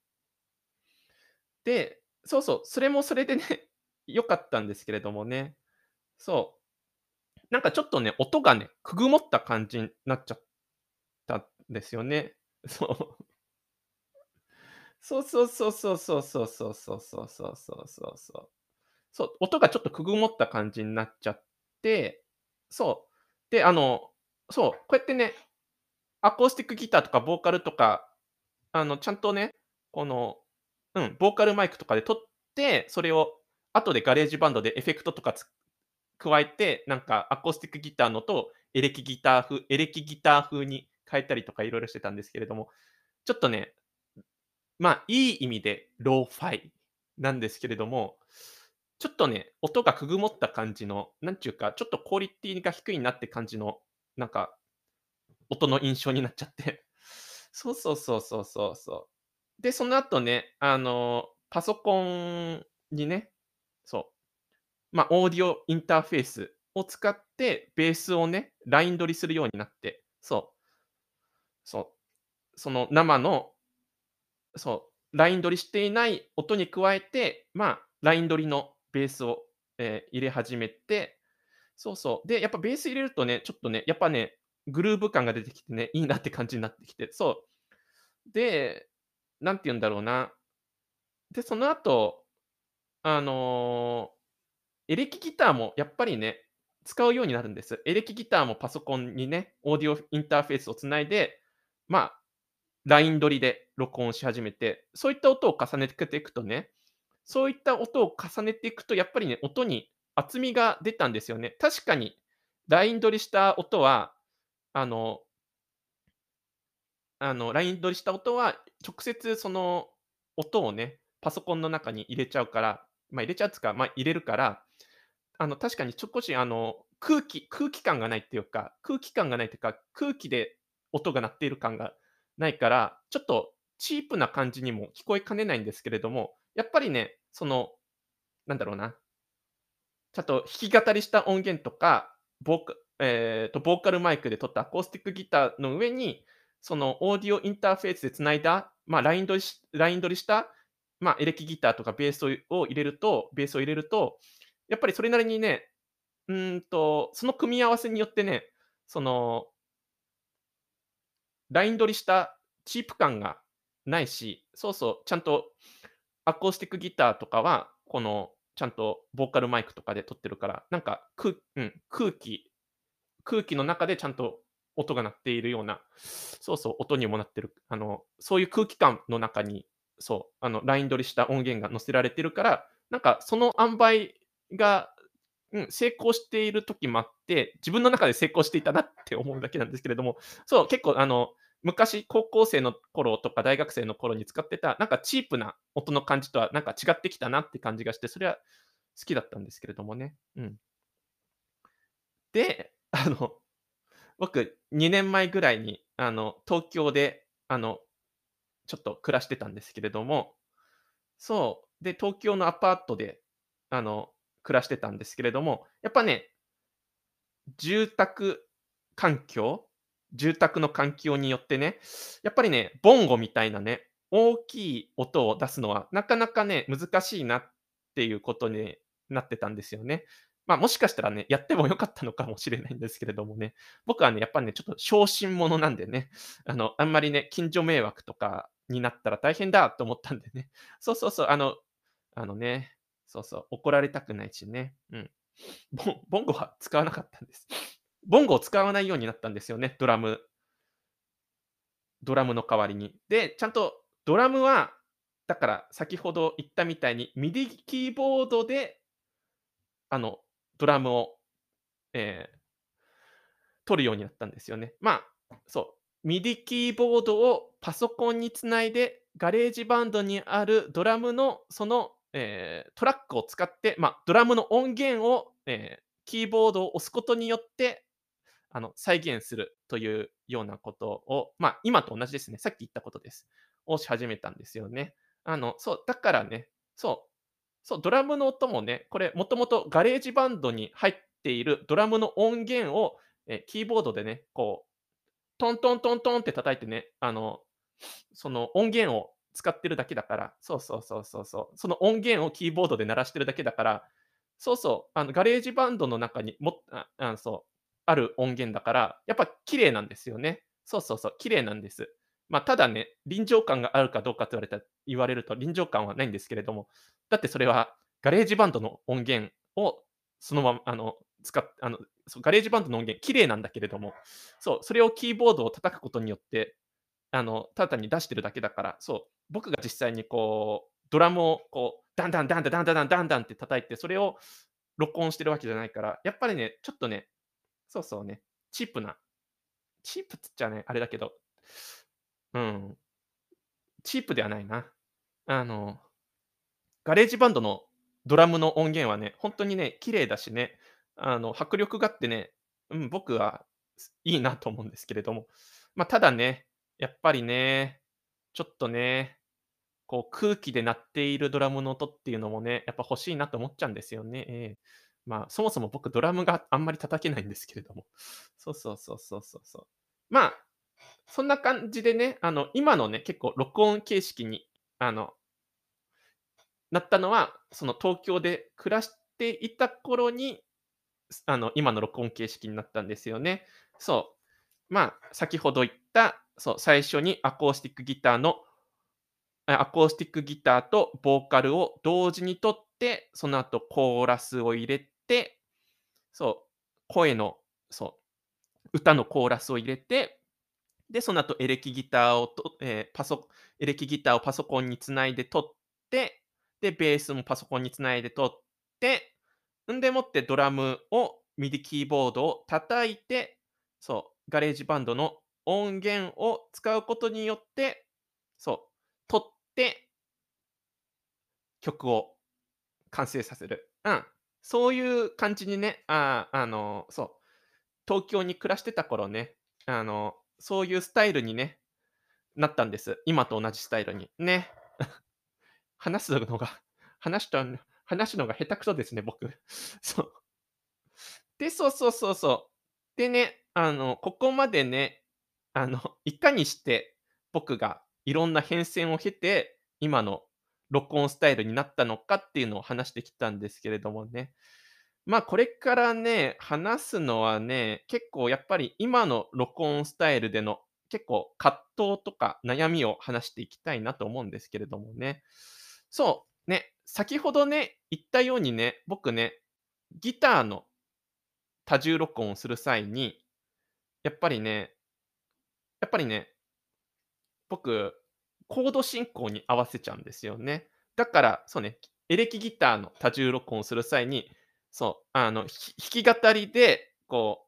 で、そうそう、それもそれでね、(laughs) 良かったんですけれどもね。そう。なんかちょっとね、音がね、くぐもった感じになっちゃったんですよね。(laughs) そう。そうそうそうそうそうそうそうそうそうそうそうそうそう。そう、音がちょっとくぐもった感じになっちゃって、そう。で、あの、そう、こうやってね、アコースティックギターとかボーカルとか、あの、ちゃんとね、このうん、ボーカルマイクとかで録って、それを後でガレージバンドでエフェクトとか加えて、なんかアコースティックギターのとエレキギター風エレキギター風に変えたりとかいろいろしてたんですけれども、ちょっとね、まあ、いい意味でローファイなんですけれども、ちょっとね、音がくぐもった感じの、なんちゅうか、ちょっとクオリティが低いなって感じの、なんか、音の印象になっちゃってそうそうそうそうそうそう。で、その後ね、あの、パソコンにね、そう、まあ、オーディオインターフェースを使って、ベースをね、ライン録りするようになって、そう、そう、その生のそう、ライン取りしていない音に加えて、まあ、ライン取りのベースを、えー入れ始めて、そうそう。で、やっぱベース入れるとね、ちょっとね、やっぱね、グルーヴ感が出てきてね、いいなって感じになってきて、そう。で、なんて言うんだろうな。で、その後、あの、エレキギターもやっぱりね、使うようになるんです。エレキギターもパソコンにね、オーディオインターフェースをつないで、まあ、ライン取りで録音し始めて、そういった音を重ねていくとね、そういった音を重ねていくと、やっぱりね、音に厚みが出たんですよね。確かに、ライン取りした音は、あのあの、ライン取りした音は、直接その音をね、パソコンの中に入れちゃうから、まあ、入れちゃうっつか、まあ、入れるから、あの、確かに少しあの、空気空気感がないっていうか、空気感がないっていうか、空気で音が鳴っている感がないから、ちょっとチープな感じにも聞こえかねないんですけれども、やっぱりね、その、なんだろうな、ちゃんと弾き語りした音源とか、ボーカえっと、ボーカルマイクで撮ったアコースティックギターの上に、そのオーディオインターフェースで繋いだ、まあ、ライン取りしライン取りした、まあ、エレキギターとかベースを入れるとベースを入れると、やっぱりそれなりにね、うんと、その組み合わせによってね、そのライン取りしたチープ感がないし、そうそう、ちゃんとアコースティックギターとかは、この、ちゃんとボーカルマイクとかで撮ってるから、なんか、くうん、空気空気の中でちゃんと音が鳴っているような、そうそう、音にもなってる、あの、そういう空気感の中に、そう、あの、ライン取りした音源が載せられてるから、なんかその塩梅が、うん、成功している時もあって、自分の中で成功していたなって思うだけなんですけれども、そう、結構あの、昔高校生の頃とか大学生の頃に使ってた、なんかチープな音の感じとはなんか違ってきたなって感じがして、それは好きだったんですけれどもね。うん。で、あの僕、2年前ぐらいに、あの、東京で、あの、ちょっと暮らしてたんですけれども、そう、で、東京のアパートで、あの、暮らしてたんですけれども、やっぱね、住宅環境住宅の環境によってね、やっぱりね、ボンゴみたいなね、大きい音を出すのはなかなかね、難しいなっていうことになってたんですよね。まあ、もしかしたらね、やってもよかったのかもしれないんですけれどもね、僕はね、やっぱね、ちょっと小心者なんでね、あの、あんまりね、近所迷惑とかになったら大変だと思ったんでね、(laughs) そうそうそう、あの、あのね、そうそう、怒られたくないしね、うん。ボンボンゴは使わなかったんです。(laughs) ボンゴを使わないようになったんですよね、ドラム。ドラムの代わりに。で、ちゃんとドラムは、だから先ほど言ったみたいに、ミディキーボードで、あの、ドラムを、えー、録るようになったんですよね。まあ、そう、ミディキーボードをパソコンにつないで、ガレージバンドにあるドラムのその、えー、トラックを使って、まあ、ドラムの音源を、えー、キーボードを押すことによってあの再現するというようなことを、まあ、今と同じですね。さっき言ったことです。をし始めたんですよね。あの、そう、だからね、そう、そう、ドラムの音もね、これもともとガレージバンドに入っているドラムの音源を、えキーボードでね、こう、トントントントンって叩いてね、あの、その音源を使ってるだけだから、そうそうそうそうそう、その音源をキーボードで鳴らしてるだけだから、そうそう、あのガレージバンドの中にもああそうある音源だから、やっぱ綺麗なんですよね。そうそうそう、綺麗なんです。まあ、ただね、臨場感があるかどうかと言われた言われると臨場感はないんですけれども、だってそれはガレージバンドの音源をそのまま、あの、使っあの、そうガレージバンドの音源、綺麗なんだけれども、そう、それをキーボードを叩くことによって、あの、ただ単に出してるだけだから、そう、僕が実際にこう、ドラムをこう、ダンダンダンダンダンダンダンダンって叩いて、それを録音してるわけじゃないから、やっぱりね、ちょっとね、そうそうね、チープな、チープっつっちゃね、あれだけど、うん。チープではないな。あの、ガレージバンドのドラムの音源はね、本当にね、綺麗だしね、あの、迫力があってね、うん、僕はいいなと思うんですけれども、ま、ただね、やっぱりね、ちょっとね、こう空気で鳴っているドラムの音っていうのもね、やっぱ欲しいなと思っちゃうんですよね。ええ。まあ、そもそも僕ドラムがあんまり叩けないんですけれども。そうそうそうそうそうそう。まあそんな感じでね、あの、今のね、結構録音形式に、あのなったのは、その東京で暮らしていた頃に、あの、今の録音形式になったんですよね。そう。まあ、先ほど言った、そう、最初にアコースティックギターのアコースティックギターとボーカルを同時に取って、その後コーラスを入れて、そう、声の、そう、歌のコーラスを入れて、で、その後エレキギターをとえーパソエレキギターをパソコンにつないで録ってで、ベースもパソコンにつないで録って、んでもってドラムをミディキーボードを叩いて、そう、ガレージバンドの音源を使うことによって、そう、録って曲を完成させる。うん。そういう感じにね、ああの、そう、東京に暮らしてた頃ね、あの、そういうスタイルにね、なったんです。今と同じスタイルに。ね。(laughs) 話すのが、話した話すのが下手くそですね、僕。(laughs) そう。で、そうそうそうそう。でね、あの、ここまでね、あの、(laughs) いかにして僕がいろんな変遷を経て、今の録音スタイルになったのかっていうのを話してきたんですけれどもね。まあ、これからね、話すのはね、結構やっぱり今の録音スタイルでの結構葛藤とか悩みを話していきたいなと思うんですけれどもね。そう、先ほどね、言ったようにね、僕ね、ギターの多重録音をする際に、やっぱりね、やっぱりね、僕、コード進行に合わせちゃうんですよね。だから、そうね、エレキギターの多重録音をする際に、そう、あの、弾き語りで、こ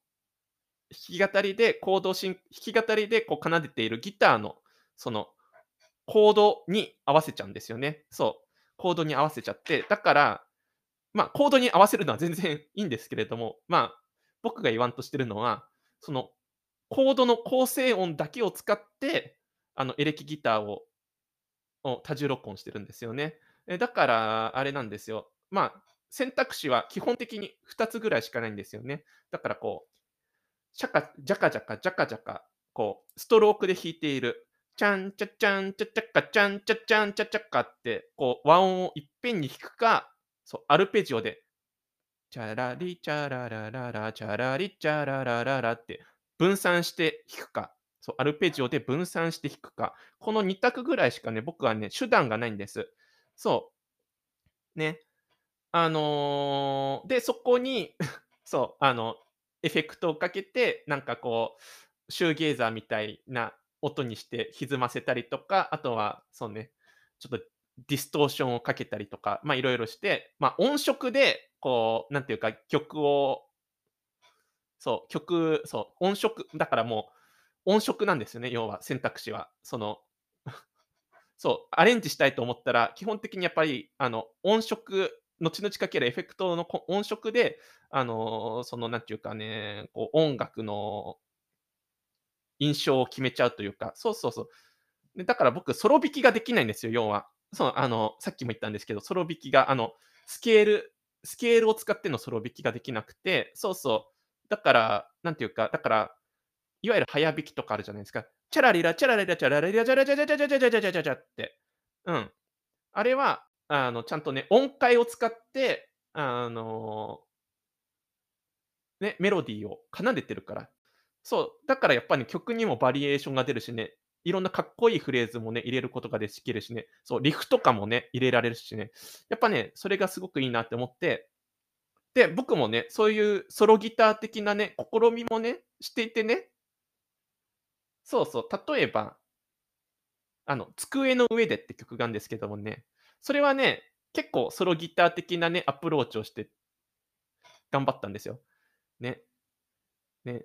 う、弾き語りでコード進、弾き語りでこう奏でているギターの、その、コードに合わせちゃうんですよね。そう。コードに合わせちゃって、だから、まあ、コードに合わせるのは全然いいんですけれども、まあ、僕が言わんとしてるのは、その、コードの構成音だけを使って、あの、エレキギターを多重録音してるんですよね。えだから、あれなんですよ。まあ、選択肢は基本的に2つぐらいしかないんですよね。だからこう、シャカ、ジャカジャカ、ジャカジャカ、こう、ストロークで弾いているチャンチャチャンチャチャカチャンチャチャンチャチャカって、こう、和音をいっぺんに弾くか、そう、アルペジオで、チャラリチャララララ、チャラリチャララララって分散して弾くか、そう、アルペジオで分散して弾くか、この2択ぐらいしかね、僕はね、手段がないんです。そう。ね。あのー、で、そこにそう、あの、エフェクトをかけて、なんかこう、シューゲーザーみたいな音にして歪ませたりとか、あとは、そうね、ちょっとディストーションをかけたりとか、まあいろいろして、まあ音色で、こう、なんていうか曲を、そう、曲、そう、音色、だからもう音色なんですよね、要は選択肢は。その、(laughs) そう、アレンジしたいと思ったら、基本的にやっぱり、あの、音色、後々かけるエフェクトの音色で、あの、その、なんていうかね、こう音楽の印象を決めちゃうというか、そうそうそう。でだから僕、ソロ弾きができないんですよ、要は。そう、あの、さっきも言ったんですけど、ソロ弾きが、あの、スケール、スケールを使ってのソロ弾きができなくて、そうそう。だから、なんていうか、だから、いわゆる早弾きとかあるじゃないですか。チャラリラ、チャラリラ、チャラリラ、チャラチャチャチャチャチャチャチャチャチャって。うん。あれは、あの、ちゃんとね、音階を使って、あの、ね、メロディーを奏でてるから。そう、だからやっぱり、ね、曲にもバリエーションが出るしね、いろんなかっこいいフレーズもね、入れることができるしね、そう、リフとかもね、入れられるしね、やっぱね、それがすごくいいなって思って、で、僕もね、そういうソロギター的なね、試みもね、していてね、そうそう、例えば、あの、机の上でって曲があるんですけどもね、それはね、結構ソロギター的なね、アプローチをして頑張ったんですよ。ね。ね。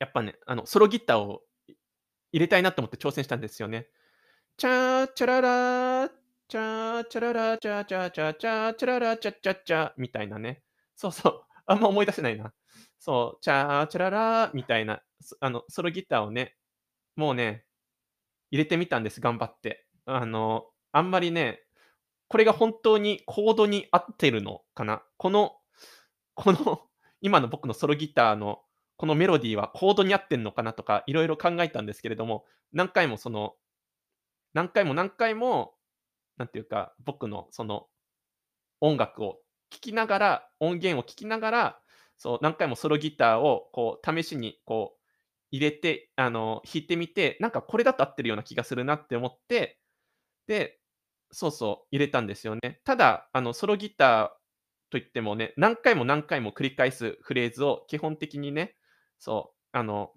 やっぱね、あの、ソロギターを入れたいなと思って挑戦したんですよね。チャーチャララー、チャーチャララーチャーチャーチャーチャーチャララーチャッチャチャみたいなね。そうそう。あんま思い出せないな。そう、チャーチャララーみたいな、あの、ソロギターをね、もうね、入れてみたんです、頑張って。あの、あんまりね、これが本当にコードに合ってるのかな。この、この、今の僕のソロギターのこのメロディーはコードに合ってんのかなとか、いろいろ考えたんですけれども、何回もその、何回も何回も、なんていうか、僕のその音楽を聴きながら、音源を聴きながら、そう、何回もソロギターをこう試しにこう入れて、あの、弾いてみて、なんかこれだと合ってるような気がするなって思って、で、そうそう、入れたんですよね。ただ、あの、ソロギターといってもね、何回も何回も繰り返すフレーズを基本的にね、そう、あの、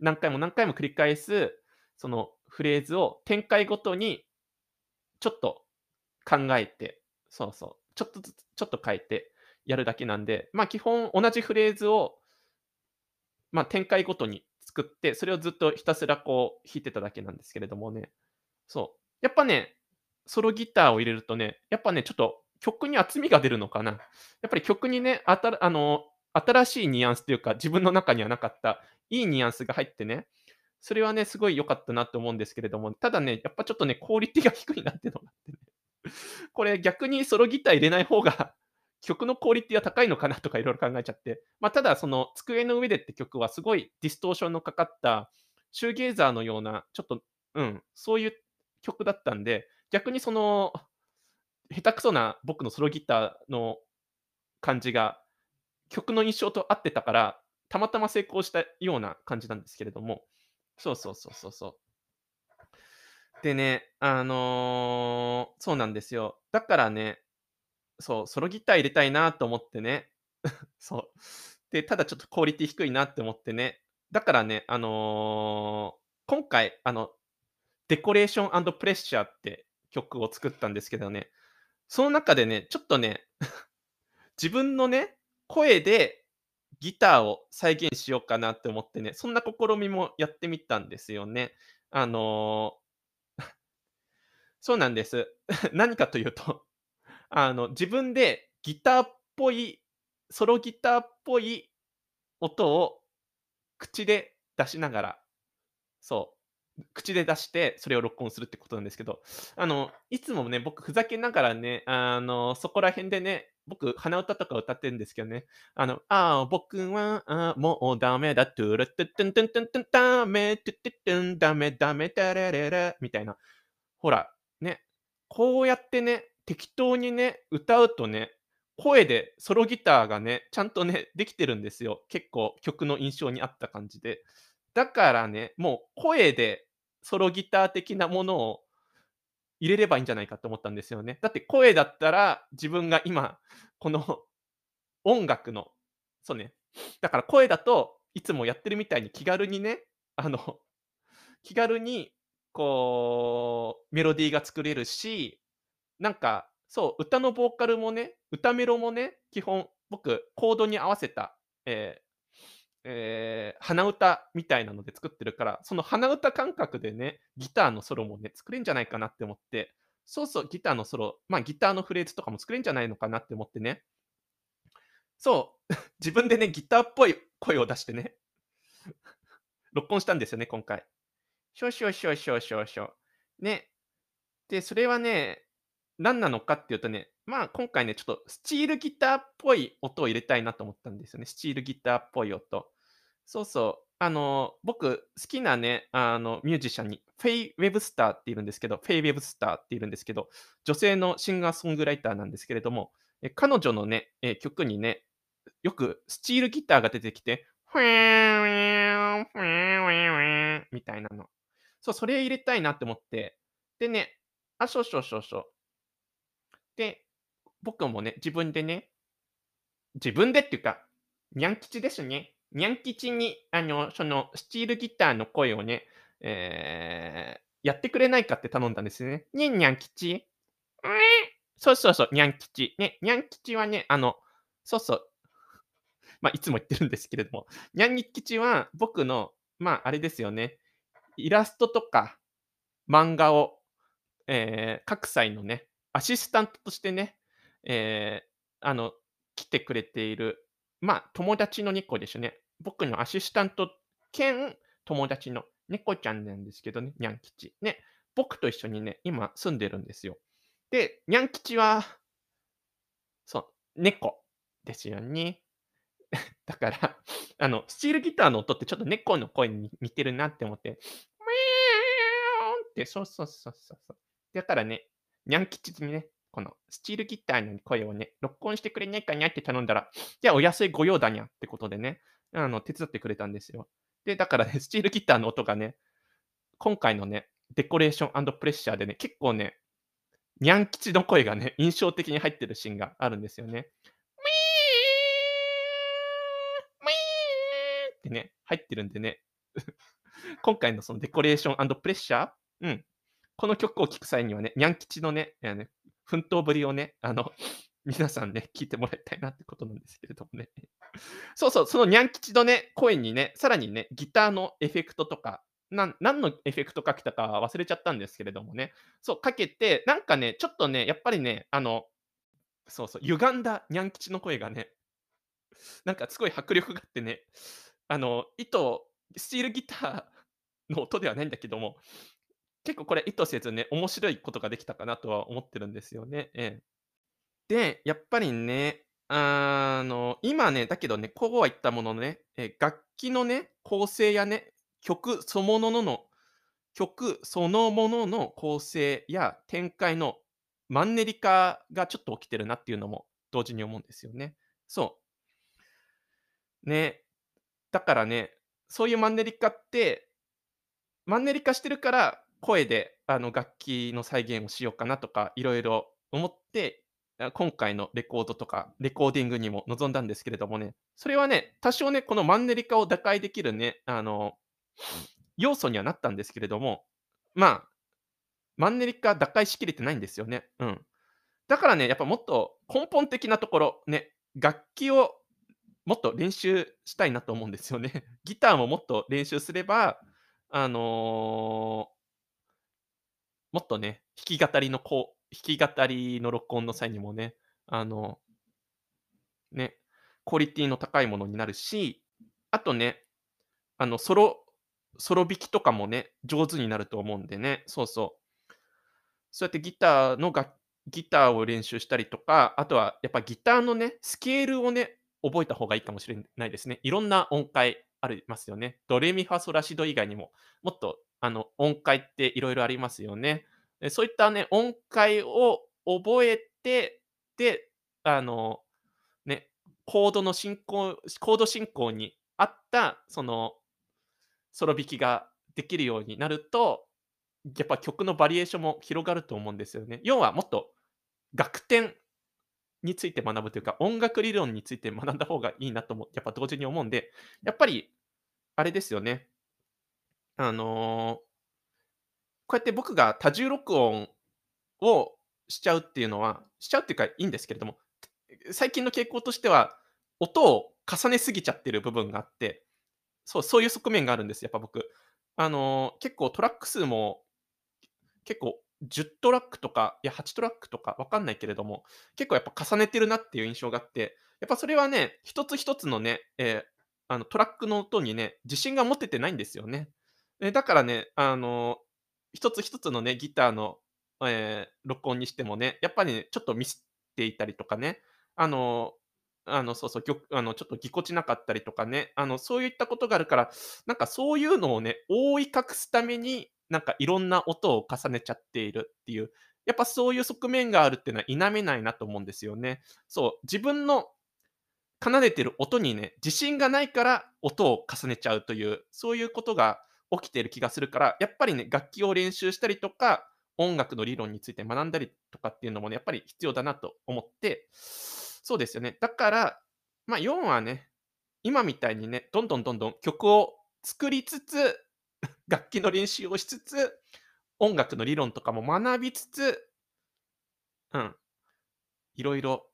何回も何回も繰り返す、そのフレーズを展開ごとにちょっと考えて、そうそう、ちょっとずつ、ちょっと変えてやるだけなんで、まあ基本同じフレーズを、まあ展開ごとに作って、それをずっとひたすらこう弾いてただけなんですけれどもね。そう。やっぱね、ソロギターを入れるとね、やっぱね、ちょっと曲に厚みが出るのかな。やっぱり曲にね、あたあの、新しいニュアンスというか、自分の中にはなかったいいニュアンスが入ってね、それはね、すごい良かったなと思うんですけれども、ただね、やっぱちょっとね、クオリティが低いなっていうのがあってね。(laughs) これ逆にソロギター入れない方が曲のクオリティは高いのかなとかいろいろ考えちゃって、まあ、ただその机の上でって曲はすごいディストーションのかかったシューゲーザーのようなちょっと、うん、そういう曲だったんで、逆にその下手くそな僕のソロギターの感じが曲の印象と合ってたから、たまたま成功したような感じなんですけれども、そうそうそうそうそう。でね、あのーそうなんですよ。だからね、そう、ソロギター入れたいなと思ってね。(laughs) そう。で、ただちょっとクオリティ低いなって思ってね。だからね、あのー今回、あの、デコレーションプレッシャーって曲を作ったんですけどね、その中でね、ちょっとね、(laughs) 自分のね、声でギターを再現しようかなって思ってね、そんな試みもやってみたんですよね。あのー (laughs) そうなんです。(laughs) 何かというと、あの、自分でギターっぽい、ソロギターっぽい音を口で出しながら、そう、口で出して、それを録音するってことなんですけど、あの、いつもね、僕ふざけながらね、あの、そこら辺でね、僕、鼻歌とか歌ってるんですけどね、あの、ああ、僕は、あもうダメだ、トゥルトゥトゥントゥントゥントゥンダメ、トゥトゥトゥン、ダメダメ、ダレレレ、みたいな。ほら、ね、こうやってね、適当にね、歌うとね、声でソロギターがね、ちゃんとね、できてるんですよ。結構曲の印象に合った感じで。だからね、もう声でソロギター的なものを入れればいいんじゃないかと思ったんですよね。だって声だったら、自分が今、この音楽の、そうね、だから声だといつもやってるみたいに気軽にね、あの、気軽にこう、メロディーが作れるし、なんか、そう、歌のボーカルもね、歌メロもね、基本、僕、コードに合わせた、ええー、鼻歌みたいなので作ってるから、その鼻歌感覚でね、ギターのソロもね、作れんじゃないかなって思って、そうそう、ギターのソロ、まあギターのフレーズとかも作れんじゃないのかなって思ってね、そう、(laughs) 自分でね、ギターっぽい声を出してね、録音したんですよね、今回。少々少々少々。ね。で、それはね、何なのかっていうとね、まあ今回ね、ちょっとスチールギターっぽい音を入れたいなと思ったんですよね。スチールギターっぽい音。そうそう。あの、僕、好きなね、あの、ミュージシャンに、フェイ・ウェブスターっているんですけど、フェイ・ウェブスターっているんですけど、女性のシンガーソングライターなんですけれども、え彼女のね、え曲にね、よくスチールギターが出てきて、フェーウェーフェーウェーみたいなの。そう、それ入れたいなって思って、でね、あ、そうそうそうそう。で、僕もね、自分でね、自分でっていうか、にゃん吉ですね。にゃん吉に、あの、その、スチールギターの声をね、えー、やってくれないかって頼んだんですね。ね、にゃん吉。えそうそうそう、にゃん吉。ね、にゃん吉はね、あの、そうそう。まあ、いつも言ってるんですけれども、にゃん吉は僕の、まあ、あれですよね。イラストとか漫画を、えー、書く際のね、アシスタントとしてね、えー、あの、来てくれている、まあ、友達の猫ですね。僕のアシスタント兼友達の猫ちゃんなんですけどね、にゃん吉。ね、僕と一緒にね、今住んでるんですよ。で、にゃん吉は、そう、猫ですよね。(laughs) だからあの、スチールギターの音ってちょっと猫の声に似てるなって思って、ミーンって、そうそうそうそうそう。だからね、にゃん吉にね、このスチールギターの声をね、録音してくれないかにゃって頼んだら、じゃあお安いご用だにゃってことでね、あの、手伝ってくれたんですよ。で、だからね、(laughs) スチールギターの音がね、今回のね、デコレーションプレッシャーでね、結構ね、にゃん吉の声がね、印象的に入ってるシーンがあるんですよね。ってね、入ってるんでね、今回のそのデコレーションプレッシャー、うん、この曲を聴く際にはね、にゃん吉のね、ね奮闘ぶりをね、あの、皆さんね、聞いてもらいたいなってことなんですけれどもね。(laughs) そうそう、そのにゃん吉のね、声にね、さらにね、ギターのエフェクトとか、なん何のエフェクトかけたか忘れちゃったんですけれどもね、そう、かけて、なんかね、ちょっとね、やっぱりね、あの、そうそう、歪んだにゃん吉の声がね、なんかすごい迫力があってね、あの、糸、スチールギターの音ではないんだけども、結構これ意図せずね、面白いことができたかなとは思ってるんですよね。ええ。で、やっぱりね、あの、今ね、だけどね、こうは言ったもののね、え、楽器のね、構成やね、曲そのものの曲そのものの構成や展開のマンネリ化がちょっと起きてるなっていうのも同時に思うんですよね。そう。ね。だからね、そういうマンネリ化って、マンネリ化してるから声であの楽器の再現をしようかなとかいろいろ思って今回のレコードとか、レコーディングにも臨んだんですけれどもね、それはね、多少ね、このマンネリ化を打開できるね、あの、要素にはなったんですけれども、まあ、マンネリ化打開しきれてないんですよね。うん。だからね、やっぱもっと根本的なところ、ね、楽器をもっと練習したいなと思うんですよね。(laughs) ギターももっと練習すれば、あのーもっとね、弾き語りのこう弾き語りの録音の際にもね、あの、ね、クオリティの高いものになるし、あとね、あの、ソロ、ソロ弾きとかもね、上手になると思うんでね、そうそう。そうやってギターのがギターを練習したりとか、あとはやっぱギターのね、スケールをね、覚えた方がいいかもしれないですね。いろんな音階ありますよね。ドレミファソラシド以外にも、もっとあの音階っていろいろありますよね。そういったね、音階を覚えて、で、あの、ね、コードの進行、コード進行に合った、その、ソロ弾きができるようになると、やっぱ曲のバリエーションも広がると思うんですよね。要はもっと楽天について学ぶというか、音楽理論について学んだ方がいいなとも、やっぱ同時に思うんで、やっぱり、あれですよね。あのこうやって僕が多重録音をしちゃうっていうのは、しちゃうっていうかいいんですけれども、最近の傾向としては、音を重ねすぎちゃってる部分があって、そうそういう側面があるんです、やっぱ僕。あのー、結構トラック数も結構10トラックとか、いや8トラックとかわかんないけれども、結構やっぱ重ねてるなっていう印象があって、やっぱそれはね、一つ一つのね、えー、あのトラックの音にね、自信が持ててないんですよね。だからね、あの一つ一つのね、ギターの、えー、録音にしてもね、やっぱりね、ちょっとミスっていたりとかね、あの、あの、そうそう、あの、ちょっとぎこちなかったりとかね、あの、そういったことがあるから、なんかそういうのをね、覆い隠すために、なんかいろんな音を重ねちゃっているっていう、やっぱそういう側面があるっていうのは否めないなと思うんですよね。そう、自分の奏でてる音にね、自信がないから音を重ねちゃうという、そういうことが起きている気がするから、やっぱりね、楽器を練習したりとか、音楽の理論について学んだりとかっていうのもね、やっぱり必要だなと思って、そうですよね。だから、まあ、4はね、今みたいにね、どんどんどんどん曲を作りつつ、(laughs) 楽器の練習をしつつ、音楽の理論とかも学びつつ、うん、いろいろ、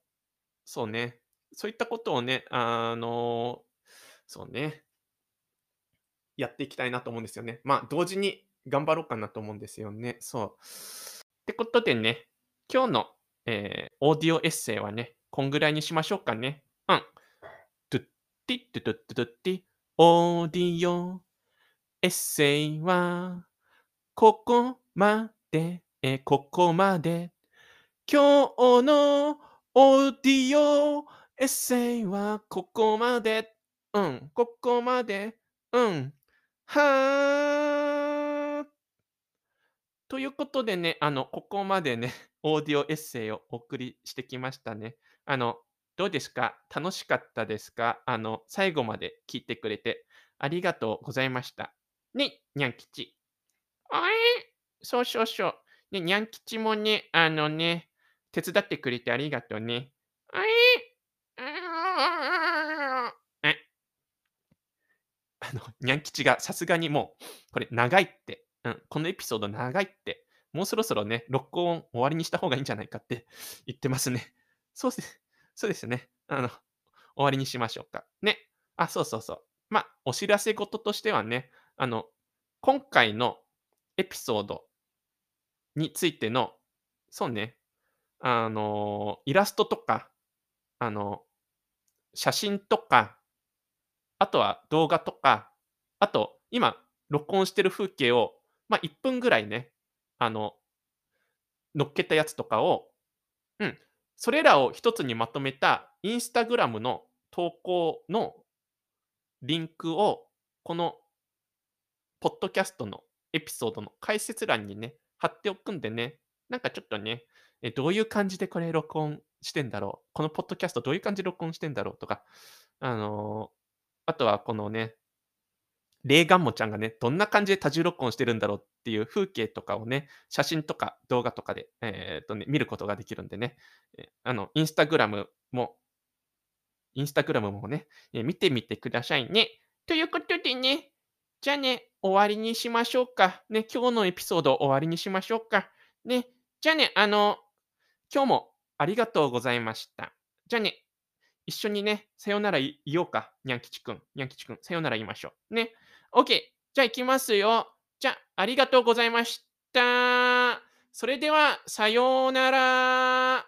そうね、そういったことをね、あの、そうね、やっていきたいなと思うんですよね。まあ、同時に頑張ろうかなと思うんですよね。そう。ってことでね、今日の、えー、オーディオエッセイはね、こんぐらいにしましょうかね。うん。トゥッティットゥトゥットゥトゥッティ、オーディオエッセイは、ここまで、えー、ここまで。今日のオーディオエッセイはここまで。うん、ここまで。うん。はー。ということでね、あの、ここまでね、(laughs) オーディオエッセイをお送りしてきましたね。あの、どうですか？楽しかったですか？あの、最後まで聞いてくれてありがとうございました。ね、にゃん吉。あれ？そうそうそう。ね、にゃん吉もね、あのね、手伝ってくれてありがとうね。あれの、にゃん吉がさすがにもう、これ長いって、うん、このエピソード長いって、もうそろそろね、録音終わりにした方がいいんじゃないかって (laughs) 言ってますね。そうです。そうですね。あの、終わりにしましょうか。ね。あ、そうそうそう。まあ、お知らせ事としてはね、あの、今回のエピソードについての、そうね、あの、イラストとか、あの、写真とか、あとは動画とか、あと、今、録音してる風景を、まあ、1分ぐらいね、あの、乗っけたやつとかを、うん、それらを一つにまとめたインスタグラムの投稿のリンクを、この、ポッドキャストのエピソードの解説欄にね、貼っておくんでね、なんかちょっとね、えどういう感じでこれ録音してんだろう、このポッドキャストどういう感じで録音してんだろうとか、あのーあとはこのね、レーガンモちゃんがね、どんな感じで多重録音してるんだろうっていう風景とかをね、写真とか動画とかで、えー、とね、見ることができるんでね、あの、インスタグラムも、インスタグラムもね、え見てみてくださいね。ということでね、じゃあね、終わりにしましょうか。ね、今日のエピソード終わりにしましょうか。ね、じゃあね、あの、今日もありがとうございました。じゃあね、一緒にね、さよなら言おうか。にゃんきちくん。にゃんきちくん。さよなら言いましょう。ね。OK。じゃあ行きますよ。じゃあ、ありがとうございました。それでは、さようなら。